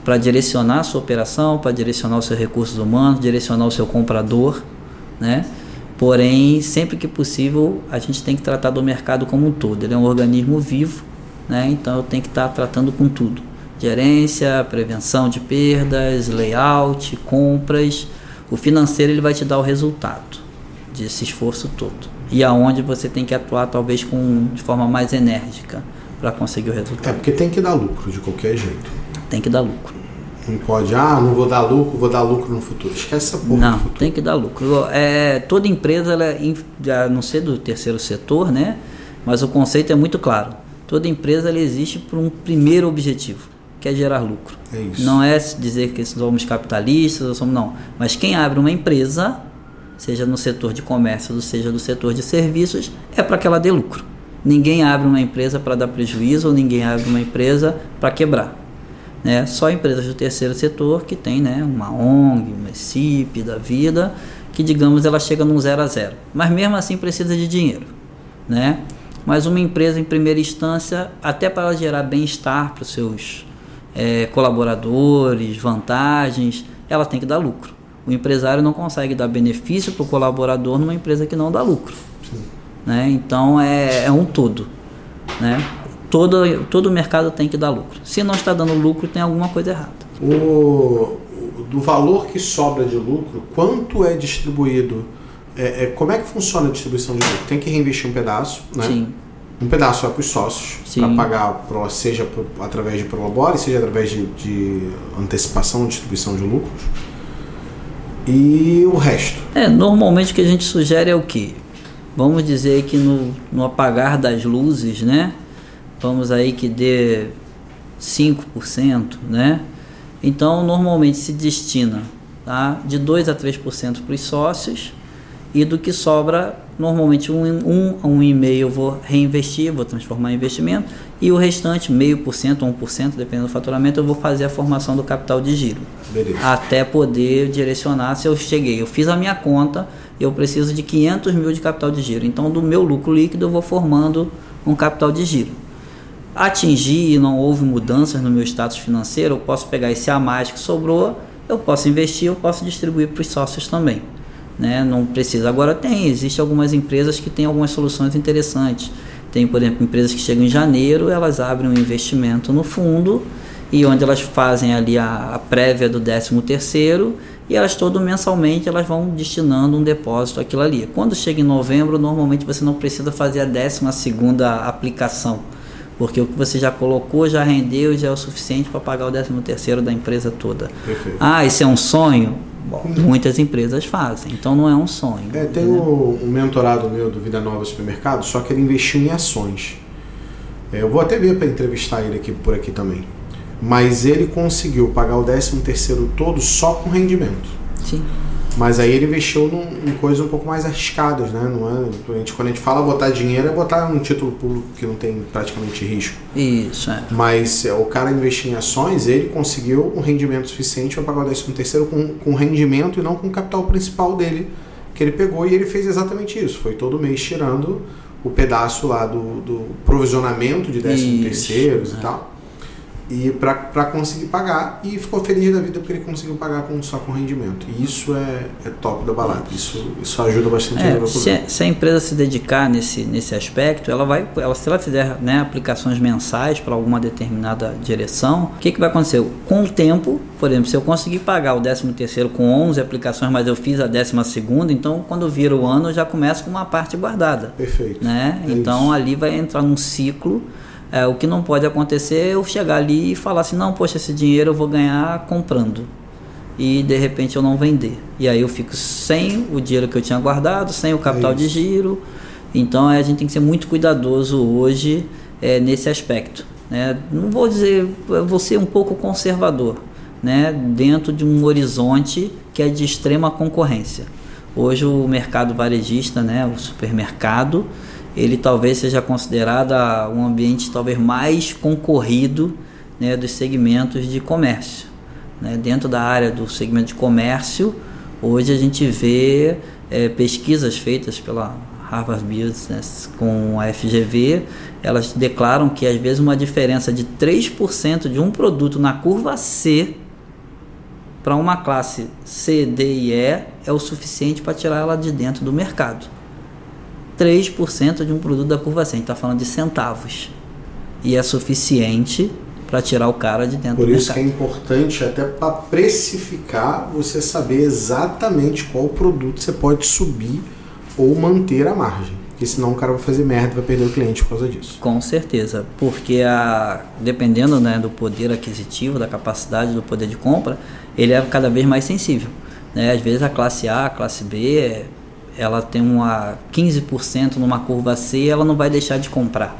para direcionar a sua operação, para direcionar os seus recursos humanos, direcionar o seu comprador, né? Porém, sempre que possível, a gente tem que tratar do mercado como um todo. Ele é um organismo vivo, né? Então eu tenho que estar tratando com tudo: gerência, prevenção de perdas, layout, compras. O financeiro ele vai te dar o resultado desse esforço todo. E aonde você tem que atuar talvez com de forma mais enérgica para conseguir o resultado. É porque tem que dar lucro de qualquer jeito tem que dar lucro. Não pode, ah, não vou dar lucro, vou dar lucro no futuro. Esquece essa porra. Não, tem que dar lucro. É, toda empresa, ela, a não ser do terceiro setor, né? Mas o conceito é muito claro. Toda empresa ela existe por um primeiro objetivo, que é gerar lucro. É. Não é dizer que somos capitalistas, ou somos, não. Mas quem abre uma empresa, seja no setor de comércio, seja no setor de serviços, é para que ela dê lucro. Ninguém abre uma empresa para dar prejuízo ou ninguém abre uma empresa para quebrar né? Só empresas do terceiro setor que tem, né, uma ONG, uma CIP da vida, que digamos ela chega num zero a zero. Mas mesmo assim precisa de dinheiro, né? Mas uma empresa em primeira instância, até para ela gerar bem-estar para os seus é, colaboradores, vantagens, ela tem que dar lucro. O empresário não consegue dar benefício para o colaborador numa empresa que não dá lucro. Né? Então é, é um todo. Né? Todo, todo mercado tem que dar lucro. Se não está dando lucro, tem alguma coisa errada. O, do valor que sobra de lucro, quanto é distribuído? É, é, como é que funciona a distribuição de lucro? Tem que reinvestir um pedaço, né? Sim. Um pedaço vai para os sócios, para pagar, pro, seja pro, através de Prolabore, seja através de, de antecipação, distribuição de lucros. E o resto? É, normalmente o que a gente sugere é o que? Vamos dizer que no, no apagar das luzes, né? Vamos aí que dê 5%, né? Então, normalmente se destina tá, de 2 a 3% para os sócios e do que sobra, normalmente um, um, um e meio eu vou reinvestir, vou transformar em investimento e o restante, meio por cento ou 1%, dependendo do faturamento, eu vou fazer a formação do capital de giro. Beleza. Até poder direcionar se eu cheguei. Eu fiz a minha conta, eu preciso de 500 mil de capital de giro. Então, do meu lucro líquido, eu vou formando um capital de giro. Atingir e não houve mudanças no meu status financeiro, eu posso pegar esse a mais que sobrou, eu posso investir, eu posso distribuir para os sócios também. Né? Não precisa. Agora tem, existem algumas empresas que têm algumas soluções interessantes. Tem, por exemplo, empresas que chegam em janeiro, elas abrem um investimento no fundo e onde elas fazem ali a, a prévia do 13 terceiro e elas todo mensalmente elas vão destinando um depósito aquilo ali. Quando chega em novembro, normalmente você não precisa fazer a 12 segunda aplicação, porque o que você já colocou já rendeu já é o suficiente para pagar o 13 terceiro da empresa toda. Perfeito. Ah, isso é um sonho? Bom, muitas empresas fazem, então não é um sonho. É, tem um, um mentorado meu do Vida Nova Supermercado, só que ele investiu em ações. É, eu vou até ver para entrevistar ele aqui por aqui também. Mas ele conseguiu pagar o 13 terceiro todo só com rendimento. Sim. Mas aí ele investiu num, em coisas um pouco mais arriscadas, né? Não é, a gente, quando a gente fala botar dinheiro, é botar um título público que não tem praticamente risco. Isso, é. Mas é, o cara investir em ações, ele conseguiu um rendimento suficiente para pagar o 13 terceiro com, com rendimento e não com o capital principal dele que ele pegou e ele fez exatamente isso. Foi todo mês tirando o pedaço lá do, do provisionamento de 13 terceiros Isso, e é. tal. E para conseguir pagar e ficou feliz da vida porque ele conseguiu pagar com, só com rendimento. E isso é, é top da balada. Isso, isso ajuda bastante a É, levar se, a- se a empresa se dedicar nesse, nesse aspecto, ela vai, ela, se ela fizer né, aplicações mensais para alguma determinada direção, o que, que vai acontecer? Com o tempo, por exemplo, se eu conseguir pagar o 13 terceiro com 11 aplicações, mas eu fiz a 12 segunda, então quando vira o ano eu já começo com uma parte guardada. Perfeito. né? É então isso. ali vai entrar num ciclo. É, o que não pode acontecer é eu chegar ali e falar assim, não, poxa, esse dinheiro eu vou ganhar comprando. E de repente eu não vender. E aí eu fico sem o dinheiro que eu tinha guardado, sem o capital de isso. giro. Então a gente tem que ser muito cuidadoso hoje é, nesse aspecto. Né? Não vou dizer, ser um pouco conservador, né? dentro de um horizonte que é de extrema concorrência. Hoje o mercado varejista, né, o supermercado, ele talvez seja considerado a- um ambiente talvez mais concorrido né, dos segmentos de comércio. né? Dentro da área do segmento de comércio, hoje a gente vê eh, pesquisas feitas pela Harvard Business com a FGV, elas declaram que às vezes uma diferença de 3% de um produto na curva C para uma classe C, D e E é o suficiente para tirar ela de dentro do mercado. 3% de um produto da curva C, a gente está falando de centavos. E é suficiente para tirar o cara de dentro Por do isso que é mercado. importante, até para precificar, você saber exatamente qual produto você pode subir ou manter a margem. Porque senão o cara vai fazer merda e vai perder o cliente por causa disso. Com certeza, porque a, dependendo né, do poder aquisitivo, da capacidade do poder de compra, ele é cada vez mais sensível. Né? Às vezes a classe A, a classe B, ela tem uma 15% numa curva C, ela não vai deixar de comprar.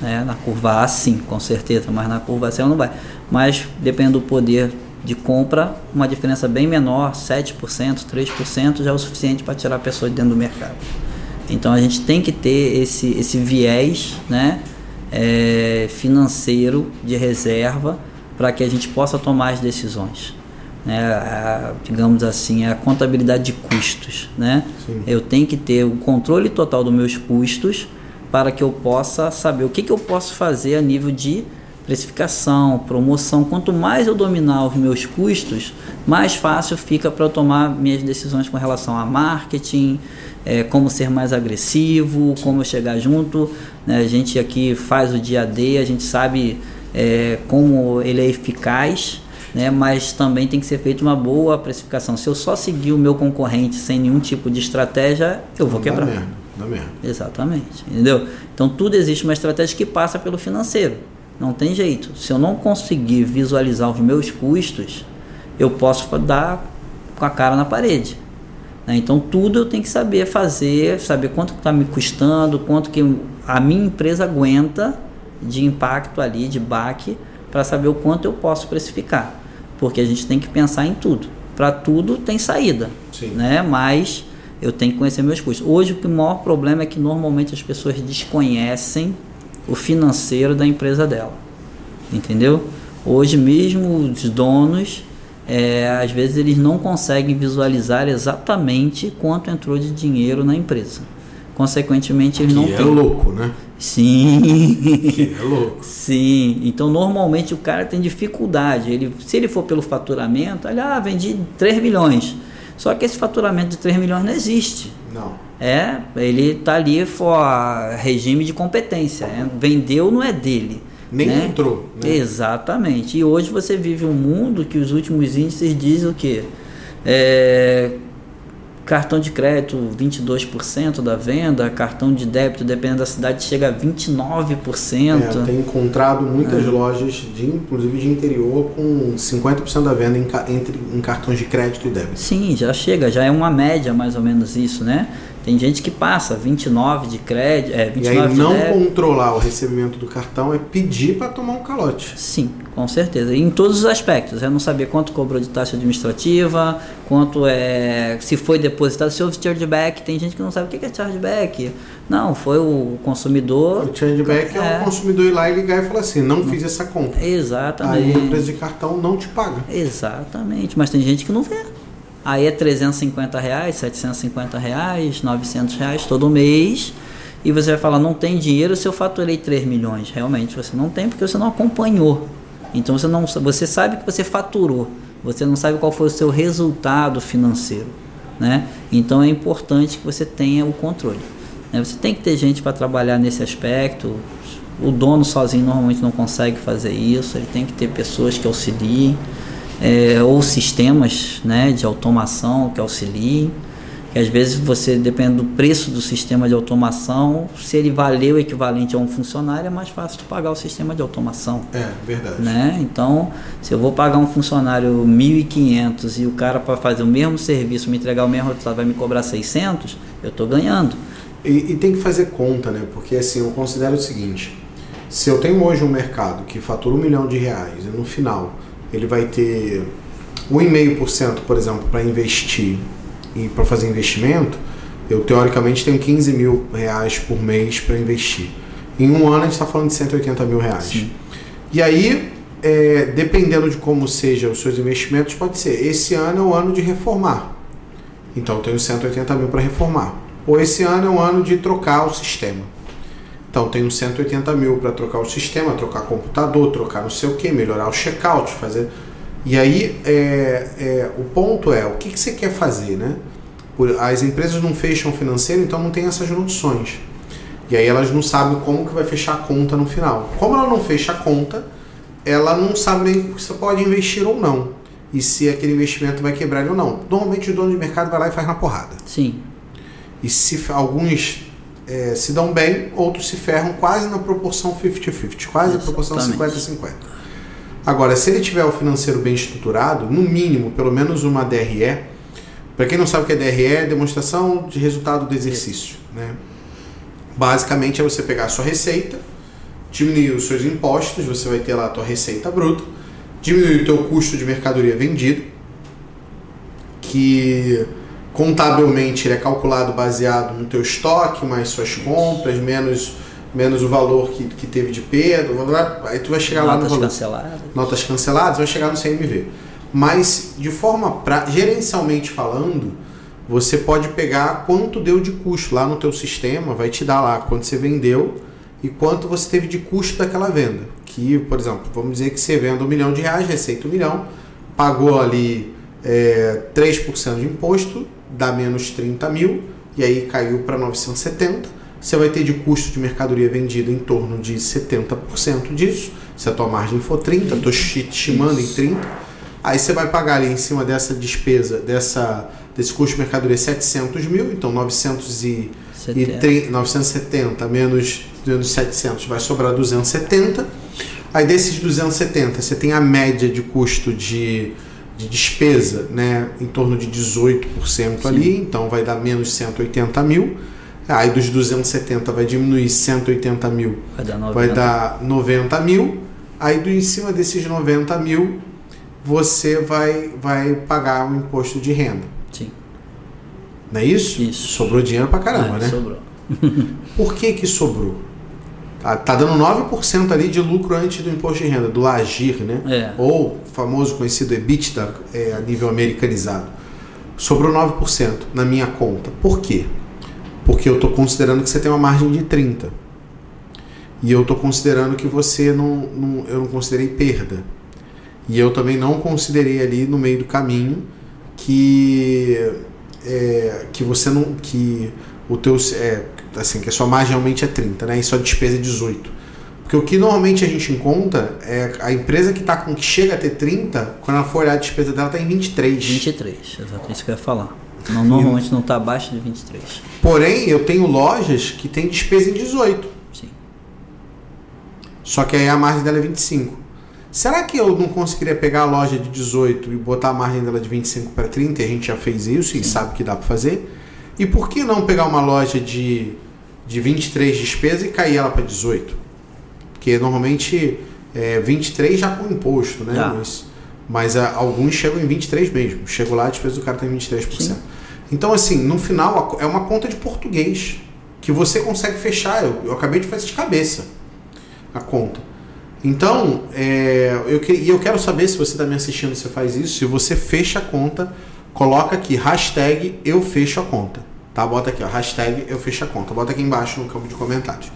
Né? Na curva A, sim, com certeza, mas na curva C ela não vai. Mas dependendo do poder de compra, uma diferença bem menor, 7%, 3%, já é o suficiente para tirar a pessoa de dentro do mercado. Então a gente tem que ter esse, esse viés né, é, financeiro de reserva para que a gente possa tomar as decisões. Né, a- digamos assim, a contabilidade de custos. Né? Sim. Eu tenho que ter o controle total dos meus custos para que eu possa saber o que, que eu posso fazer a nível de precificação, promoção. Quanto mais eu dominar os meus custos, mais fácil fica para eu tomar minhas decisões com relação a marketing, eh, como ser mais agressivo, como chegar junto. né? A gente aqui faz o dia a dia, a gente sabe eh, como ele é eficaz. Né, mas também tem que ser feita uma boa precificação. Se eu só seguir o meu concorrente sem nenhum tipo de estratégia, eu vou Dá quebrar. merda, dá merda. Exatamente, entendeu? Então tudo existe uma estratégia que passa pelo financeiro. Não tem jeito. Se eu não conseguir visualizar os meus custos, eu posso dar com a cara na parede. né? Então tudo eu tenho que saber fazer, saber quanto está me custando, quanto que a minha empresa aguenta de impacto ali, de baque, para saber o quanto eu posso precificar. Porque a gente tem que pensar em tudo. Para tudo tem saída, Sim. né? Mas eu tenho que conhecer meus custos. Hoje o maior problema é que normalmente as pessoas desconhecem o financeiro da empresa dela, entendeu? Hoje mesmo os donos, é, às vezes eles não conseguem visualizar exatamente quanto entrou de dinheiro na empresa. Consequentemente eles que não é têm. louco, né? Sim. É louco. Sim, então normalmente o cara tem dificuldade. Ele, se ele for pelo faturamento, ele, ah, vendi 3 milhões. Só que esse faturamento de 3 milhões não existe. Não. É, ele tá ali for regime de competência. é, vendeu não é dele. Nem né? entrou. Né? Exatamente. E hoje você vive um mundo que os últimos índices dizem o quê? É, cartão de crédito 22% da venda, cartão de débito, dependendo da cidade, chega a 29%. É, tenho encontrado muitas lojas, de, inclusive de interior, com 50% da venda em, entre, em cartões de crédito e débito. Sim, já chega, já é uma média mais ou menos isso, né? Tem gente que passa 29 de crédito, é, E 29 aí de não débito. controlar o recebimento do cartão é pedir para tomar um calote. Sim, com certeza. Em todos os aspectos. É não saber quanto cobrou de taxa administrativa, quanto é. se foi depositado, se houve chargeback. Tem gente que não sabe o que é chargeback. Não, foi o consumidor. O chargeback é, É. o consumidor ir lá e ligar e falar assim, não fiz essa compra. Aí a Exatamente. empresa de cartão não te paga. Exatamente. Mas tem gente que não vê. Aí é 350 reais, 750 reais, 900 reais todo mês. E você vai falar, não tem dinheiro se eu faturei 3 milhões. Realmente você não tem porque você não acompanhou. Então você não você sabe que você faturou, você não sabe qual foi o seu resultado financeiro, né? Então é importante que você tenha o controle. né? Você tem que ter gente para trabalhar nesse aspecto. O dono sozinho normalmente não consegue fazer isso. Ele tem que ter pessoas que auxiliem é, ou sistemas né, de automação que auxiliem. Que às vezes você, depende do preço do sistema de automação, se ele valer o equivalente a um funcionário, é mais fácil de pagar o sistema de automação. É, verdade. Né? Então, se eu vou pagar um funcionário 1.500 e o cara para fazer o mesmo serviço, me entregar o mesmo resultado, vai me cobrar 600, eu estou ganhando. E, e tem que fazer conta, né? Porque assim, eu considero o seguinte: se eu tenho hoje um mercado que fatura um milhão de reais e no final ele vai ter 1,5%, por exemplo, para investir e para fazer investimento, eu teoricamente tenho 15 mil reais por mês para investir. Em um ano a gente está falando de 180 mil reais. Sim. E aí, é, dependendo de como sejam os seus investimentos, pode ser esse ano é o ano de reformar. Então eu tenho 180 mil para reformar. Ou esse ano é o ano de trocar o sistema. Então eu tenho 180 mil para trocar o sistema, trocar computador, trocar não sei o que, melhorar o checkout, fazer. E aí é, é, o ponto é o que, que você quer fazer, né? Por- As empresas não fecham financeiro, então não tem essas noções. E aí elas não sabem como que vai fechar a conta no final. Como ela não fecha a conta, ela não sabe nem se você pode investir ou não. E se aquele investimento vai quebrar ou não. Normalmente o dono de mercado vai lá e faz na porrada. Sim, E se alguns eh, se dão bem, outros se ferram quase na proporção 50-50, quase na proporção Exatamente. 50-50. Agora, se ele tiver o financeiro bem estruturado, no mínimo, pelo menos uma DRE, para quem não sabe o que é DRE, é demonstração de resultado do exercício. Né? Basicamente é você pegar a sua receita, diminuir os seus impostos, você vai ter lá a tua receita bruta, diminuir o teu custo de mercadoria vendida, que contabilmente ele é calculado baseado no teu estoque, mais suas compras, menos, menos o valor que, que teve de perda, blá, blá, blá. aí tu vai chegar lá no notas valor canceladas. notas canceladas, vai chegar no CMV. Mas, de forma pra, gerencialmente falando, você pode pegar quanto deu de custo lá no teu sistema, vai te dar lá quanto você vendeu e quanto você teve de custo daquela venda. Que, por exemplo, vamos dizer que você vende um milhão de reais, receita um milhão, pagou ali é, 3% de imposto, dá menos 30 mil, e aí caiu para 970. Você vai ter de custo de mercadoria vendida em torno de 70% disso. Se a tua margem for 30, estou estimando em 30. Aí você vai pagar ali em cima dessa despesa, dessa, desse custo de mercadoria 700 mil, então 900 e, e 30, 970 menos, menos 700 vai sobrar 270. Aí desses 270 você tem a média de custo de, de despesa né, em torno de 18% ali, então vai dar menos 180 mil. Aí dos 270 vai diminuir 180 mil, Vai dar 90. vai dar 90 mil. Aí do, em cima desses 90 mil você vai, vai pagar um imposto de renda. Sim. Não é isso? Isso. Sobrou dinheiro pra caramba, É, né? Sobrou. Por que que sobrou? Tá, tá dando 9% ali de lucro antes do imposto de renda, do LAGIR, né? É. Ou famoso conhecido EBITDA é, a nível americanizado. Sobrou 9% na minha conta. Por quê? Porque eu estou considerando que você tem uma margem de 30%. E eu estou considerando que você não, não. Eu não considerei perda. E eu também não considerei ali no meio do caminho que. é, que você não. que o teu. É, assim, que a sua margem realmente é 30, né? E sua despesa é 18. Porque o que normalmente a gente encontra é a empresa que tá com que chega a ter 30, quando ela for olhar a despesa dela, tá em 23. 23, exatamente isso que eu ia falar. Não, normalmente não está abaixo de 23. Porém, eu tenho lojas que tem despesa em 18. Sim. Só que aí a margem dela é 25. Será que eu não conseguiria pegar a loja de 18 e botar a margem dela de 25 para 30? E a gente já fez isso e sabe que dá para fazer. E por que não pegar uma loja de, de 23 despesa e cair ela para 18? Porque normalmente é 23 já com imposto, né? Já. Mas, mas ah, alguns chegam em 23 mesmo. Chegou lá, a despesa do cara tá em 23%. Sim. Então, assim, no final a é uma conta de português que você consegue fechar. Eu, eu acabei de fazer de cabeça a conta. Então, é, eu, que- e eu quero saber se você está me assistindo, você faz isso. Se você fecha a conta, coloca aqui, hashtag eu fecho a conta. Tá? Bota aqui, ó, hashtag eu fecho a conta. Bota aqui embaixo no campo de comentários.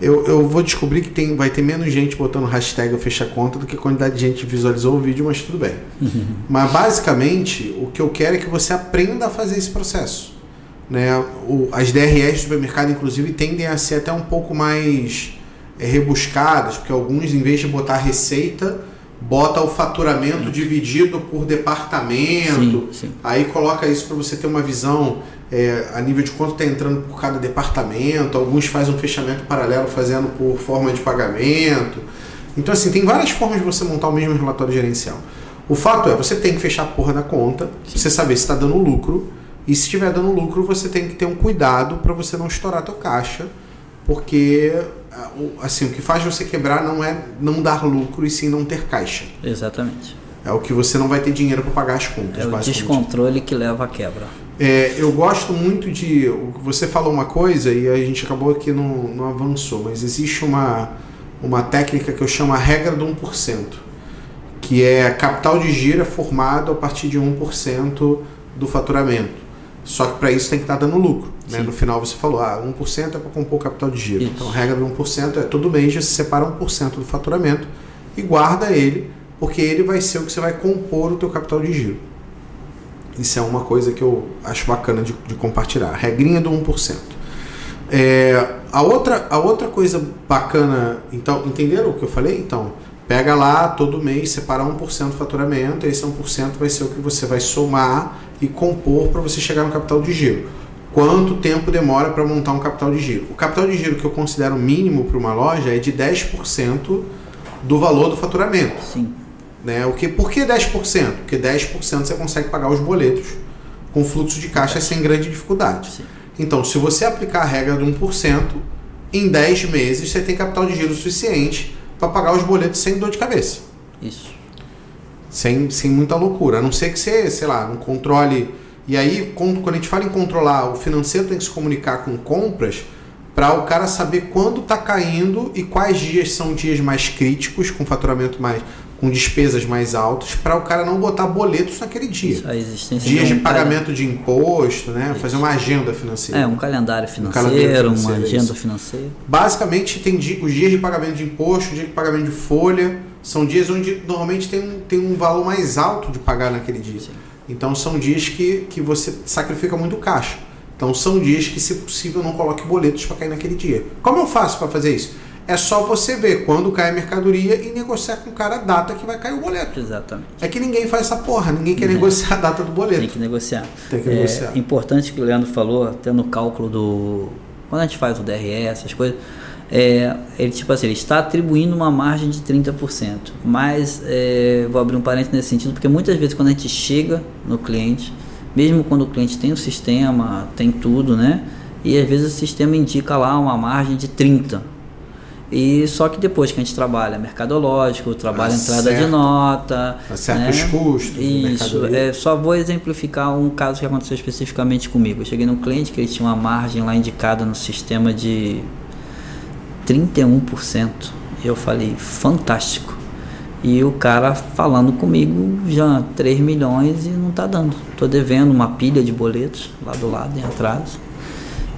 Eu, eu vou descobrir que tem, vai ter menos gente botando hashtag eu fecho a conta do que a quantidade de gente que visualizou o vídeo, mas tudo bem. Mas basicamente, o que eu quero é que você aprenda a fazer esse processo. Né? O- as DRS do supermercado, inclusive, tendem a ser até um pouco mais é, rebuscadas, porque alguns, em vez de botar receita, bota o faturamento dividido por departamento. Sim, sim. Aí coloca isso para você ter uma visão é, a nível de quanto está entrando por cada departamento. Alguns fazem um fechamento paralelo fazendo por forma de pagamento. Então, assim, tem várias formas de você montar o mesmo relatório gerencial. O fato é, você tem que fechar a porra da conta, pra você saber se está dando lucro. E se estiver dando lucro, você tem que ter um cuidado para você não estourar teu caixa, porque o- assim, o que faz você quebrar não é não dar lucro e sim não ter caixa. Exatamente. É o que você não vai ter dinheiro para pagar as contas, É o descontrole que leva à quebra. É, eu gosto muito de. Você falou uma coisa e a gente acabou que não, não avançou, mas existe uma, uma técnica que eu chamo a regra do 1%, que é capital de giro é formado a partir de 1% do faturamento. Só que para isso tem que estar dando lucro. Né? No final você falou, ah, 1% é para compor o capital de giro. Isso. Então a regra do 1% é todo mês você separa 1% do faturamento e guarda ele, porque ele vai ser o que você vai compor o teu capital de giro. Isso é uma coisa que eu acho bacana de, de compartilhar. A regrinha do 1%. É, a, outra, a outra coisa bacana, então, entenderam o que eu falei? Então, pega lá todo mês, separa 1% do faturamento, esse 1% vai ser o que você vai somar e compor para você chegar no capital de giro. Quanto tempo demora para montar um capital de giro? O capital de giro que eu considero mínimo para uma loja é de 10% do valor do faturamento. Sim. Né? O que, por que 10%? Porque 10% você consegue pagar os boletos com fluxo de caixa sem grande dificuldade. Sim. Então, se você aplicar a regra do 1%, em 10 meses você tem capital de giro suficiente para pagar os boletos sem dor de cabeça. Isso. Sem, sem muita loucura. A não ser que você, sei lá, não controle. E aí, quando quando a gente fala em controlar, o financeiro tem que se comunicar com compras para o cara saber quando está caindo e quais dias são dias mais críticos, com faturamento mais. Com despesas mais altas, para o cara não botar boletos naquele dia. Isso, a existência Dias de um pagamento de imposto, né? Fazer uma agenda financeira. É, um calendário financeiro, calendário uma financeiro, agenda isso. financeira. Basicamente, tem os dias de pagamento de imposto, o dia de pagamento de folha, são dias onde normalmente tem um, tem um valor mais alto de pagar naquele dia. Sim. Então, são dias que, que você sacrifica muito caixa. Então, são dias que, se possível, não coloque boletos para cair naquele dia. Como eu faço para fazer isso? É só você ver quando cai a mercadoria e negociar com o cara a data que vai cair o boleto. Exatamente. É que ninguém faz essa porra, ninguém quer Uhum. negociar a data do Tem boleto. que negociar. Tem que é negociar. importante que o Leandro falou, até no cálculo do. Quando a gente faz o DRE, essas coisas, é, ele tipo assim, ele está atribuindo uma margem de 30%. Mas é, vou abrir um parênteses nesse sentido, porque muitas vezes quando a gente chega no cliente, mesmo quando o cliente tem o sistema, tem tudo, né? E às vezes o sistema indica lá uma margem de 30%. E só que depois que a gente trabalha mercadológico, trabalha entrada de nota, acerta né? os custos. Isso. É, só vou exemplificar um caso que aconteceu especificamente comigo. Eu cheguei num cliente que ele tinha uma margem lá indicada no sistema de 31%. Eu falei, fantástico. E o cara falando comigo já 3 milhões e não tá dando. Tô devendo uma pilha de boletos lá do lado em atraso.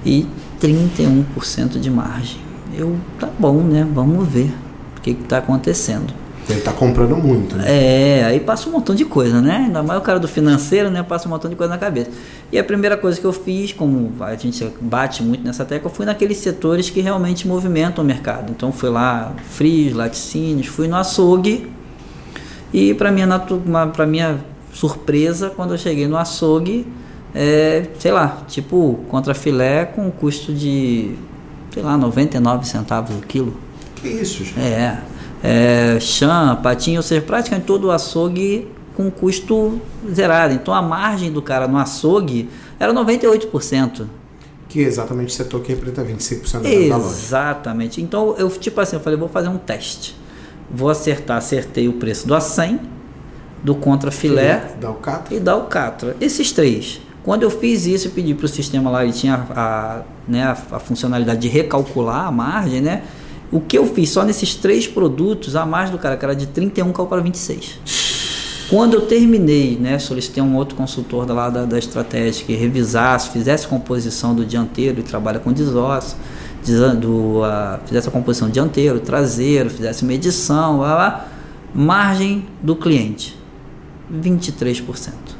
E 31% de margem. Eu, tá bom, né? Vamos ver o que está acontecendo. Ele está comprando muito, né? É, aí passa um montão de coisa, né? Ainda mais o cara do financeiro, né? Passa um montão de coisa na cabeça. E a primeira coisa que eu fiz, como a gente bate muito nessa tecla, fui naqueles setores que realmente movimentam o mercado. Então fui lá, frios, laticínios, fui no açougue. E para minha, para minha surpresa, quando eu cheguei no açougue, é, sei lá, tipo contra filé com custo de sei lá, 99 centavos o quilo. Que isso, gente? É. é chã, patinho, ou seja, praticamente todo o açougue com custo zerado. Então a margem do cara no açougue era 98%. Que é exatamente o setor que representa 25% da, da loja. Exatamente. Então eu, tipo assim, eu falei, vou fazer um teste. Vou acertar, acertei o preço do A100, do contra filé da Alcatra. e da Alcatra. Esses três. Quando eu fiz isso e pedi para o sistema lá, ele tinha a, né, a, a, funcionalidade de recalcular a margem, né? O que eu fiz só nesses três produtos, a margem do cara, que era de 31 caiu para 26. Quando eu terminei, né, solicitei um outro consultor da, lá da, da estratégia que revisasse, fizesse composição do dianteiro e trabalha com desosso, do, uh, fizesse a composição dianteiro, traseiro, fizesse medição, lá, margem do cliente, 23%.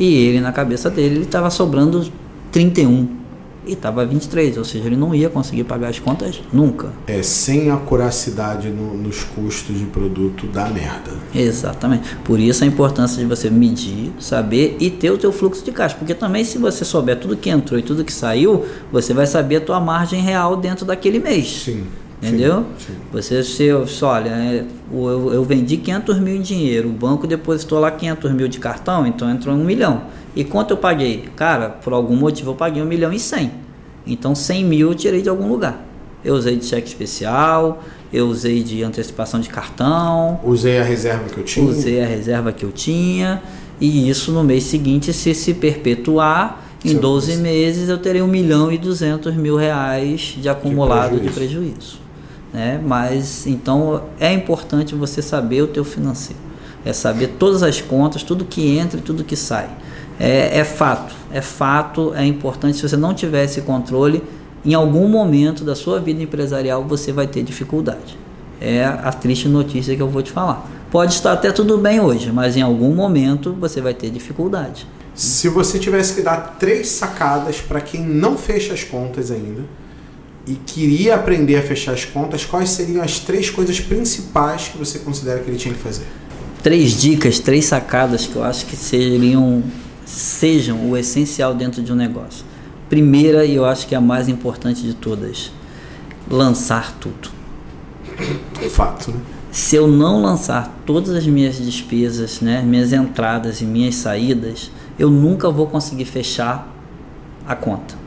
E ele, na cabeça dele, ele estava sobrando 31 e estava 23, ou seja, ele não ia conseguir pagar as contas nunca. É sem acuracidade no, nos custos de produto da merda. Exatamente. Por isso a importância de você medir, saber e ter o teu fluxo de caixa, porque também se você souber tudo que entrou e tudo que saiu, você vai saber a tua margem real dentro daquele mês. Sim. Entendeu? Sim, sim. Você, se, olha, é, eu, eu vendi 500 mil em dinheiro, o banco depositou lá 500 mil de cartão, então entrou um milhão. E quanto eu paguei? Cara, por algum motivo eu paguei um milhão e cem. Então 100 mil eu tirei de algum lugar. Eu usei de cheque especial, eu usei de antecipação de cartão. Usei a reserva que eu tinha. Usei a reserva que eu tinha. E isso no mês seguinte, se se perpetuar, em 12 meses eu terei um milhão e duzentos mil reais de acumulado de prejuízo. De prejuízo né? Mas então é importante você saber o teu financeiro, é saber todas as contas, tudo que entra e tudo que sai. É, é fato, é fato, é importante. Se você não tiver esse controle, em algum momento da sua vida empresarial você vai ter dificuldade. É a triste notícia que eu vou te falar. Pode estar até tudo bem hoje, mas em algum momento você vai ter dificuldade. Se você tivesse que dar três sacadas para quem não fecha as contas ainda, e queria aprender a fechar as contas, quais seriam as três coisas principais que você considera que ele tinha que fazer? Três dicas, três sacadas que eu acho que seriam, sejam o essencial dentro de um negócio. Primeira, e eu acho que é a mais importante de todas, lançar tudo. Fato, né? Se eu não lançar todas as minhas despesas, né, minhas entradas e minhas saídas, eu nunca vou conseguir fechar a conta.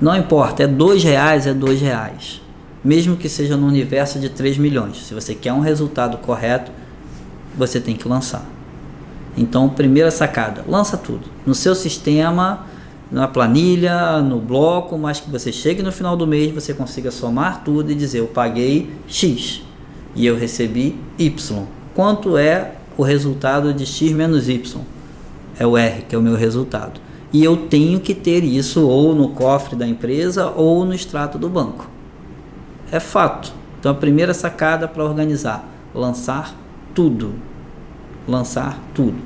Não importa, é dois reais, é dois reais. Mesmo que seja no universo de 3 milhões. Se você quer um resultado correto, você tem que lançar. Então, primeira sacada, lança tudo. No seu sistema, na planilha, no bloco, mas que você chegue no final do mês, você consiga somar tudo e dizer, eu paguei X e eu recebi Y. Quanto é o resultado de X menos Y? É o R, que é o meu resultado e eu tenho que ter isso ou no cofre da empresa ou no extrato do banco. É fato. Então a primeira sacada para organizar, lançar tudo. Lançar tudo.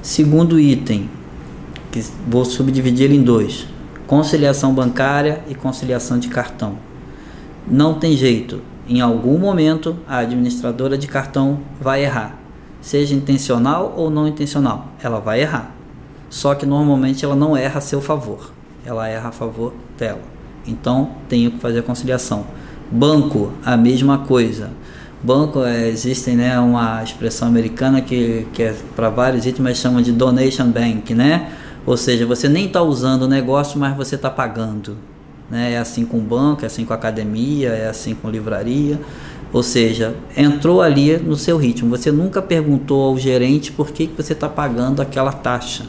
Segundo item, que vou subdividir ele em dois: conciliação bancária e conciliação de cartão. Não tem jeito. Em algum momento a administradora de cartão vai errar, seja intencional ou não intencional, ela vai errar só que normalmente ela não erra a seu favor, ela erra a favor dela. Então tenho que fazer a conciliação. Banco, a mesma coisa. Banco, é, existem né, uma expressão americana que, que é para vários itens, chama de donation bank, né? Ou seja, você nem está usando o negócio, mas você está pagando. Né? É assim com banco, é assim com academia, é assim com livraria. Ou seja, entrou ali no seu ritmo. Você nunca perguntou ao gerente por que, que você está pagando aquela taxa.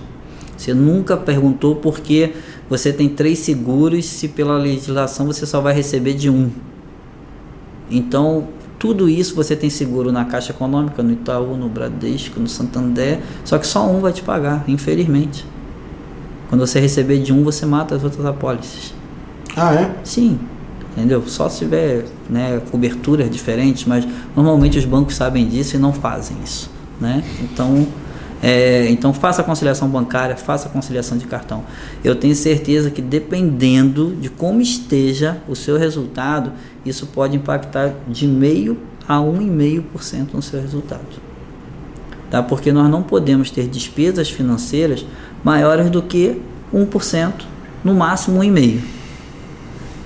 Você nunca perguntou por que você tem três seguros se pela legislação você só vai receber de um. Então, tudo isso você tem seguro na Caixa Econômica, no Itaú, no Bradesco, no Santander, só que só um vai te pagar, infelizmente. Quando você receber de um, você mata as outras apólices. Ah, é? Sim, entendeu? Só se tiver né, coberturas diferentes, mas normalmente os bancos sabem disso e não fazem isso. Né? Então, é, então faça a conciliação bancária, faça a conciliação de cartão. Eu tenho certeza que dependendo de como esteja o seu resultado, isso pode impactar de meio a 1,5% no seu resultado. Tá? Porque nós não podemos ter despesas financeiras maiores do que 1%, no máximo 1,5%.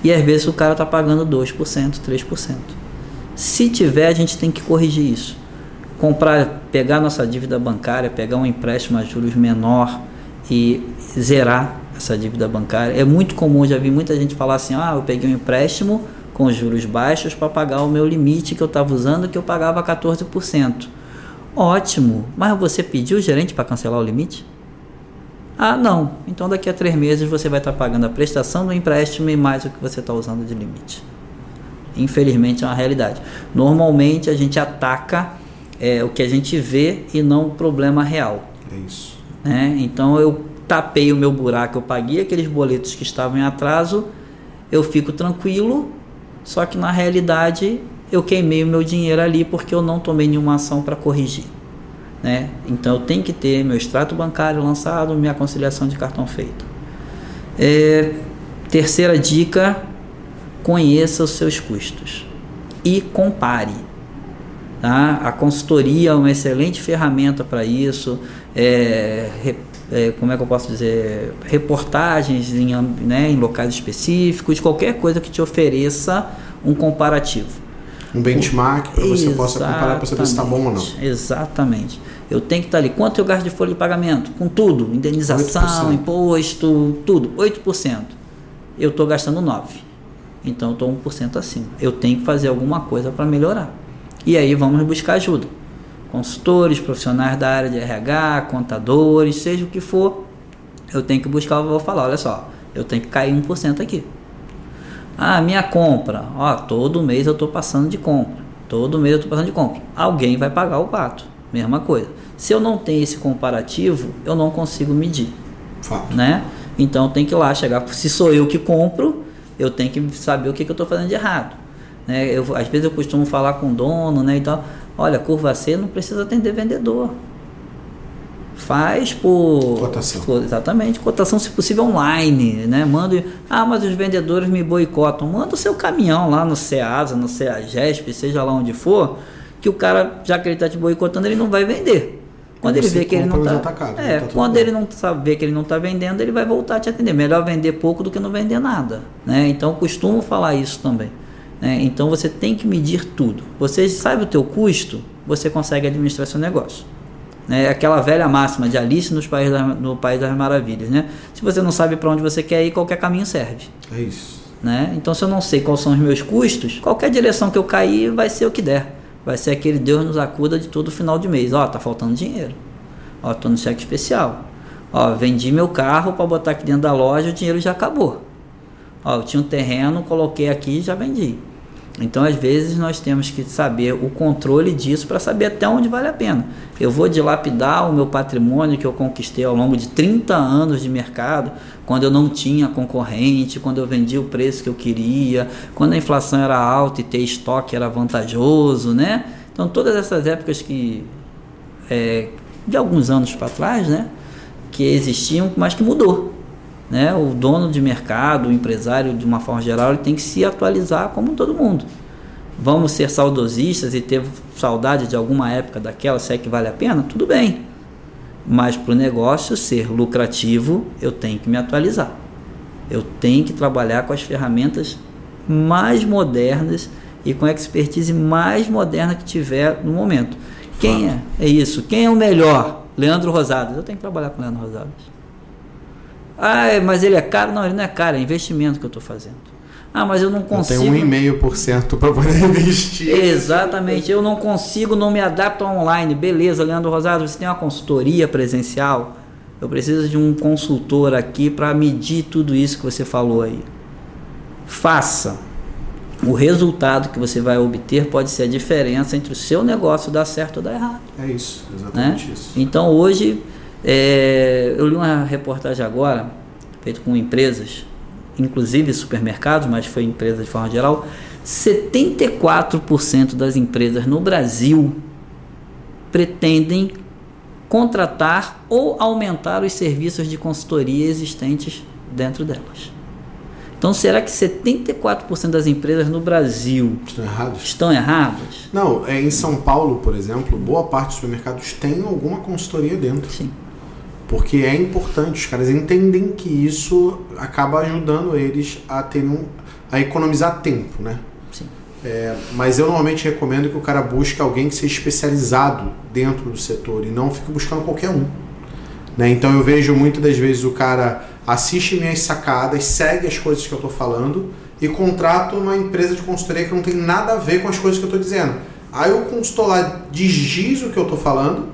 E às vezes o cara está pagando 2%, 3%. Se tiver, a gente tem que corrigir isso comprar, pegar nossa dívida bancária, pegar um empréstimo a juros menor e zerar essa dívida bancária. É muito comum, já vi muita gente falar assim: ah, eu peguei um empréstimo com juros baixos para pagar o meu limite que eu estava usando, que eu pagava 14%. Ótimo, mas você pediu o gerente para cancelar o limite? Ah, não. Então daqui a três meses você vai estar tá pagando a prestação do empréstimo e mais o que você está usando de limite. Infelizmente é uma realidade. Normalmente a gente ataca é, o que a gente vê e não o problema real. É isso. Né? Então eu tapei o meu buraco, eu paguei aqueles boletos que estavam em atraso, eu fico tranquilo, só que na realidade eu queimei o meu dinheiro ali porque eu não tomei nenhuma ação para corrigir. Né? Então eu tenho que ter meu extrato bancário lançado, minha conciliação de cartão feita. É, terceira dica: conheça os seus custos e compare. Tá? A consultoria é uma excelente ferramenta para isso. É, é, como é que eu posso dizer? Reportagens em, né, em locais específicos, qualquer coisa que te ofereça um comparativo. Um benchmark para você possa comparar para saber se está bom ou não. Exatamente. Eu tenho que estar tá ali. Quanto eu gasto de folha de pagamento? Com tudo. Indenização, 8%. imposto, tudo. 8%. Eu estou gastando 9%. Então eu estou 1% acima. Eu tenho que fazer alguma coisa para melhorar. E aí vamos buscar ajuda. Consultores, profissionais da área de RH, contadores, seja o que for, eu tenho que buscar, eu vou falar, olha só, eu tenho que cair 1% aqui. Ah, minha compra, ó, todo mês eu estou passando de compra. Todo mês eu estou passando de compra. Alguém vai pagar o pato. Mesma coisa. Se eu não tenho esse comparativo, eu não consigo medir. Fato. Né? Então tem que ir lá chegar. Se sou eu que compro, eu tenho que saber o que, que eu estou fazendo de errado. Né? Eu, às vezes eu costumo falar com o dono né, e tal. Olha, curva C não precisa atender vendedor. Faz por. Cotação. Por, exatamente, cotação, se possível, online. Né? Manda. Ah, mas os vendedores me boicotam. Manda o seu caminhão lá no CEASA, no CEAGESP, seja lá onde for, que o cara, já que ele está te boicotando, ele não vai vender. Quando ele vê que ele não está. É, tá quando ele não sabe que ele não está vendendo, ele vai voltar a te atender. Melhor vender pouco do que não vender nada. Né? Então eu costumo falar isso também. Né? Então você tem que medir tudo. Você sabe o teu custo, você consegue administrar seu negócio. É aquela velha máxima de Alice nos país da, no País das Maravilhas. Né? Se você não sabe para onde você quer ir, qualquer caminho serve. É isso. Né? Então, se eu não sei quais são os meus custos, qualquer direção que eu cair vai ser o que der. Vai ser aquele Deus nos acuda de todo final de mês. Ó, tá faltando dinheiro. Ó, tô no cheque especial. Ó, vendi meu carro para botar aqui dentro da loja, o dinheiro já acabou. Ó, eu tinha um terreno, coloquei aqui e já vendi. Então, às vezes, nós temos que saber o controle disso para saber até onde vale a pena. Eu vou dilapidar o meu patrimônio que eu conquistei ao longo de 30 anos de mercado, quando eu não tinha concorrente, quando eu vendi o preço que eu queria, quando a inflação era alta e ter estoque era vantajoso, né? Então, todas essas épocas que, é, de alguns anos para trás, né? Que existiam, mas que mudou. Né? O dono de mercado, o empresário, de uma forma geral, ele tem que se atualizar como todo mundo. Vamos ser saudosistas e ter saudade de alguma época daquela, se é que vale a pena? Tudo bem. Mas para o negócio ser lucrativo, eu tenho que me atualizar. Eu tenho que trabalhar com as ferramentas mais modernas e com a expertise mais moderna que tiver no momento. Quem é? É isso. Quem é o melhor? Leandro Rosadas. Eu tenho que trabalhar com Leandro Rosadas. Ah, é, mas ele é caro? Não, ele não é caro, é investimento que eu estou fazendo. Ah, mas eu não consigo. Eu tenho 1,5% para poder investir. Exatamente, eu não consigo, não me adapto online. Beleza, Leandro Rosado, você tem uma consultoria presencial? Eu preciso de um consultor aqui para medir tudo isso que você falou aí. Faça. O resultado que você vai obter pode ser a diferença entre o seu negócio dar certo ou dar errado. É isso, exatamente né? isso. Então hoje, é, eu li uma reportagem agora, feita com empresas, inclusive supermercados, mas foi empresa de forma geral. 74% das empresas no Brasil pretendem contratar ou aumentar os serviços de consultoria existentes dentro delas. Então, será que 74% das empresas no Brasil estão erradas? Estão erradas? Não, é, em São Paulo, por exemplo, boa parte dos supermercados tem alguma consultoria dentro. Sim. Porque é importante, os caras entendem que isso acaba ajudando eles a terem um, a economizar tempo, né? Sim. É, mas eu normalmente recomendo que o cara busque alguém que seja especializado dentro do setor e não fique buscando qualquer um. Né? Então eu vejo muitas das vezes o cara assiste minhas sacadas, segue as coisas que eu estou falando e contrata uma empresa de consultoria que não tem nada a ver com as coisas que eu estou dizendo. Aí o consultor lá diz o que eu estou falando,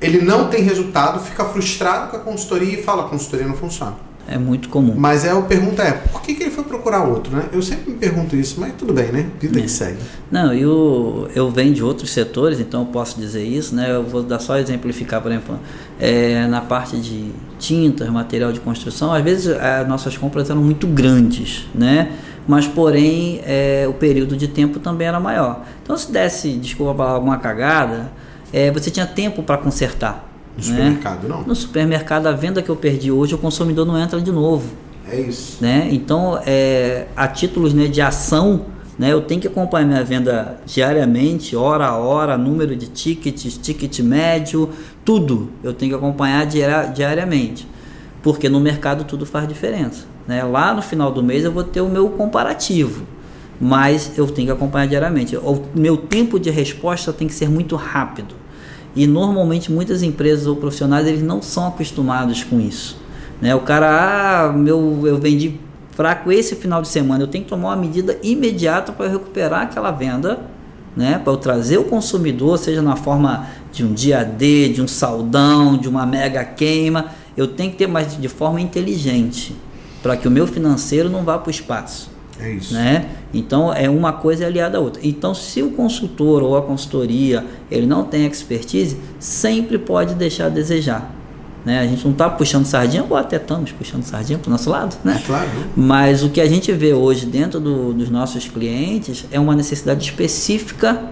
ele não tem resultado, fica frustrado com a consultoria e fala: a consultoria não funciona. É muito comum. Mas é, a pergunta é, por que, que ele foi procurar outro, né? Eu sempre me pergunto isso, mas tudo bem, né? Vida é. que segue. Não, eu, eu venho de outros setores, então eu posso dizer isso, né? Eu vou dar só exemplificar, por exemplo, é, na parte de tintas, material de construção, às vezes as nossas compras eram muito grandes, né? Mas, porém, é, o período de tempo também era maior. Então, se desse, desculpa, alguma cagada, é, você tinha tempo para consertar. No supermercado, não? No supermercado, a venda que eu perdi hoje, o consumidor não entra de novo. É isso. Né? Então, é, a títulos né, de ação, né, eu tenho que acompanhar minha venda diariamente, hora a hora, número de tickets, ticket médio, tudo eu tenho que acompanhar diariamente. Porque no mercado tudo faz diferença. Né? Lá no final do mês eu vou ter o meu comparativo mas eu tenho que acompanhar diariamente. O meu tempo de resposta tem que ser muito rápido. E normalmente muitas empresas ou profissionais eles não são acostumados com isso. Né? O cara, ah, meu, eu vendi fraco esse final de semana, eu tenho que tomar uma medida imediata para recuperar aquela venda, né? para eu trazer o consumidor, seja na forma de um dia D, de um saldão, de uma mega queima, eu tenho que ter mais de forma inteligente para que o meu financeiro não vá para o espaço. É isso. Né? Então é uma coisa aliada à outra. Então, se o consultor ou a consultoria ele não tem expertise, sempre pode deixar a desejar. Né? A gente não está puxando sardinha, ou até estamos puxando sardinha para o nosso lado, né? Claro. Mas o que a gente vê hoje dentro do, dos nossos clientes é uma necessidade específica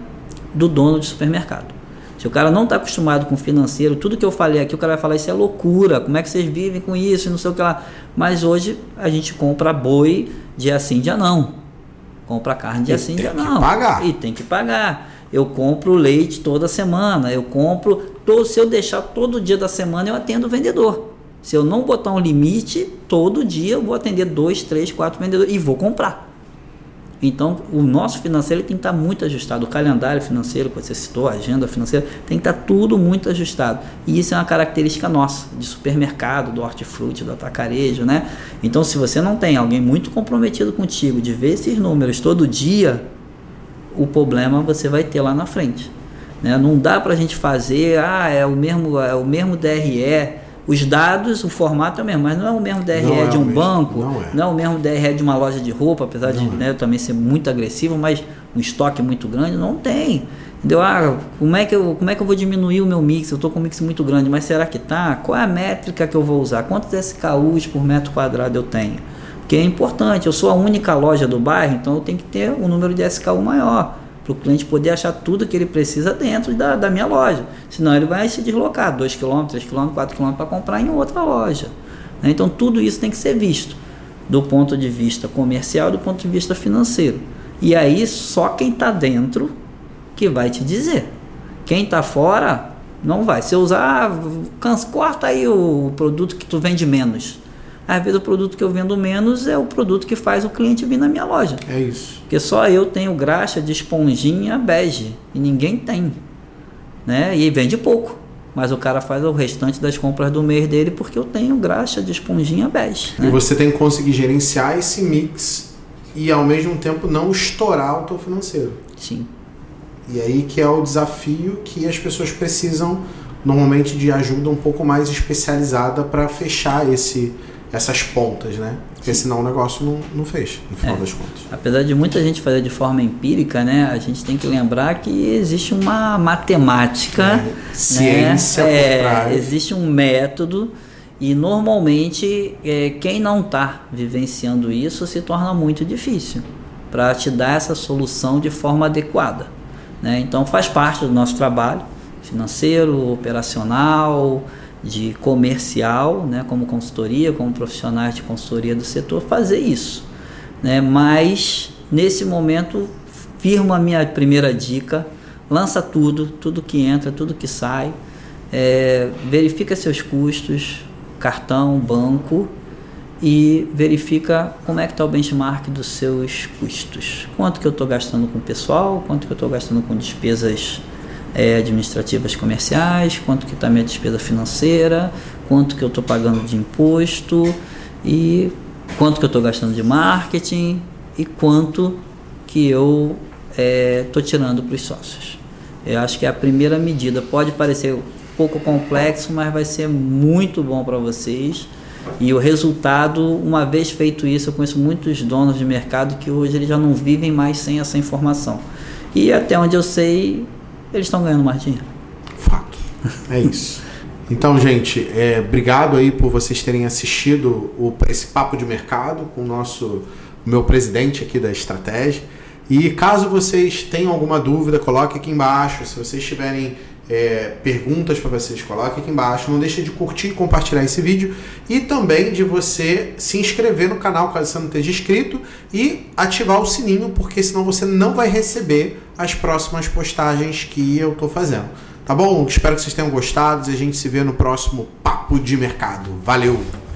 do dono de supermercado. Se o cara não está acostumado com financeiro, tudo que eu falei aqui, o cara vai falar isso é loucura, como é que vocês vivem com isso, não sei o que lá. Mas hoje a gente compra boi dia sim, dia não. Compra carne dia e sim, dia não. Pagar. E tem que pagar. Eu compro leite toda semana. Eu compro. Todo, se eu deixar todo dia da semana, eu atendo o vendedor. Se eu não botar um limite, todo dia eu vou atender dois, três, quatro vendedores e vou comprar. Então, o nosso financeiro tem que estar muito ajustado. O calendário financeiro que você citou, a agenda financeira, tem que estar tudo muito ajustado. E isso é uma característica nossa, de supermercado, do hortifruti, do atacarejo, né? Então, se você não tem alguém muito comprometido contigo de ver esses números todo dia, o problema você vai ter lá na frente. Né? Não dá para a gente fazer, ah, é o mesmo, é o mesmo DRE os dados, o formato é o mesmo, mas não é o mesmo DRE é de um banco, não é. não é. o mesmo DRE de uma loja de roupa, apesar não de é. né, também ser muito agressivo, mas um estoque muito grande, não tem. Entendeu? Ah, como é, que eu, como é que eu vou diminuir o meu mix? Eu estou com um mix muito grande, mas será que tá? Qual é a métrica que eu vou usar? Quantos SKUs por metro quadrado eu tenho? Porque é importante, eu sou a única loja do bairro, então eu tenho que ter um número de SKU maior para o cliente poder achar tudo que ele precisa dentro da, da minha loja. Senão ele vai se deslocar 2 km, 3 km, 4 km para comprar em outra loja. Né? Então tudo isso tem que ser visto do ponto de vista comercial, do ponto de vista financeiro. E aí só quem está dentro que vai te dizer. Quem está fora não vai. Se usar, corta aí o produto que tu vende menos. Às vezes o produto que eu vendo menos é o produto que faz o cliente vir na minha loja. É isso. Porque só eu tenho graxa de esponjinha bege e ninguém tem. Né? E vende pouco. mas o cara faz o restante das compras do mês dele porque eu tenho graxa de esponjinha bege. Né? E você tem que conseguir gerenciar esse mix e ao mesmo tempo não estourar o teu financeiro. Sim. E aí que é o desafio que as pessoas precisam normalmente de ajuda um pouco mais especializada para fechar esse essas pontas, né? Porque senão o negócio não, não fecha, no final é. das contas. Apesar de muita gente fazer de forma empírica, né? A gente tem que lembrar que existe uma matemática, é. Né? ciência né? trás. Existe um método e normalmente é, quem não está vivenciando isso se torna muito difícil para te dar essa solução de forma adequada. Né? Então faz parte do nosso trabalho financeiro, operacional, de comercial, né, como consultoria, como profissionais de consultoria do setor, fazer isso. Né? Mas, nesse momento, firmo a minha primeira dica, lança tudo, tudo que entra, tudo que sai, é, verifica seus custos, cartão, banco, e verifica como é que está o benchmark dos seus custos. Quanto que eu estou gastando com pessoal, quanto que eu estou gastando com despesas é, administrativas comerciais, quanto que está minha despesa financeira, quanto que eu estou pagando de imposto e quanto que eu estou gastando de marketing e quanto que eu estou é, tirando para os sócios. Eu acho que é a primeira medida. Pode parecer um pouco complexo, mas vai ser muito bom para vocês. E o resultado, uma vez feito isso, eu conheço muitos donos de mercado que hoje eles já não vivem mais sem essa informação. E até onde eu sei, eles estão ganhando mais dinheiro. Fato. É isso. Então, gente, é, obrigado aí por vocês terem assistido o, esse papo de mercado com o nosso o meu presidente aqui da estratégia. E caso vocês tenham alguma dúvida, coloque aqui embaixo. Se vocês tiverem é, perguntas para vocês, coloque aqui embaixo. Não deixe de curtir e compartilhar esse vídeo. E também de você se inscrever no canal caso você não esteja inscrito e ativar o sininho, porque senão você não vai receber as próximas postagens que eu estou fazendo. Tá bom? Espero que vocês tenham gostado e a gente se vê no próximo Papo de Mercado. Valeu!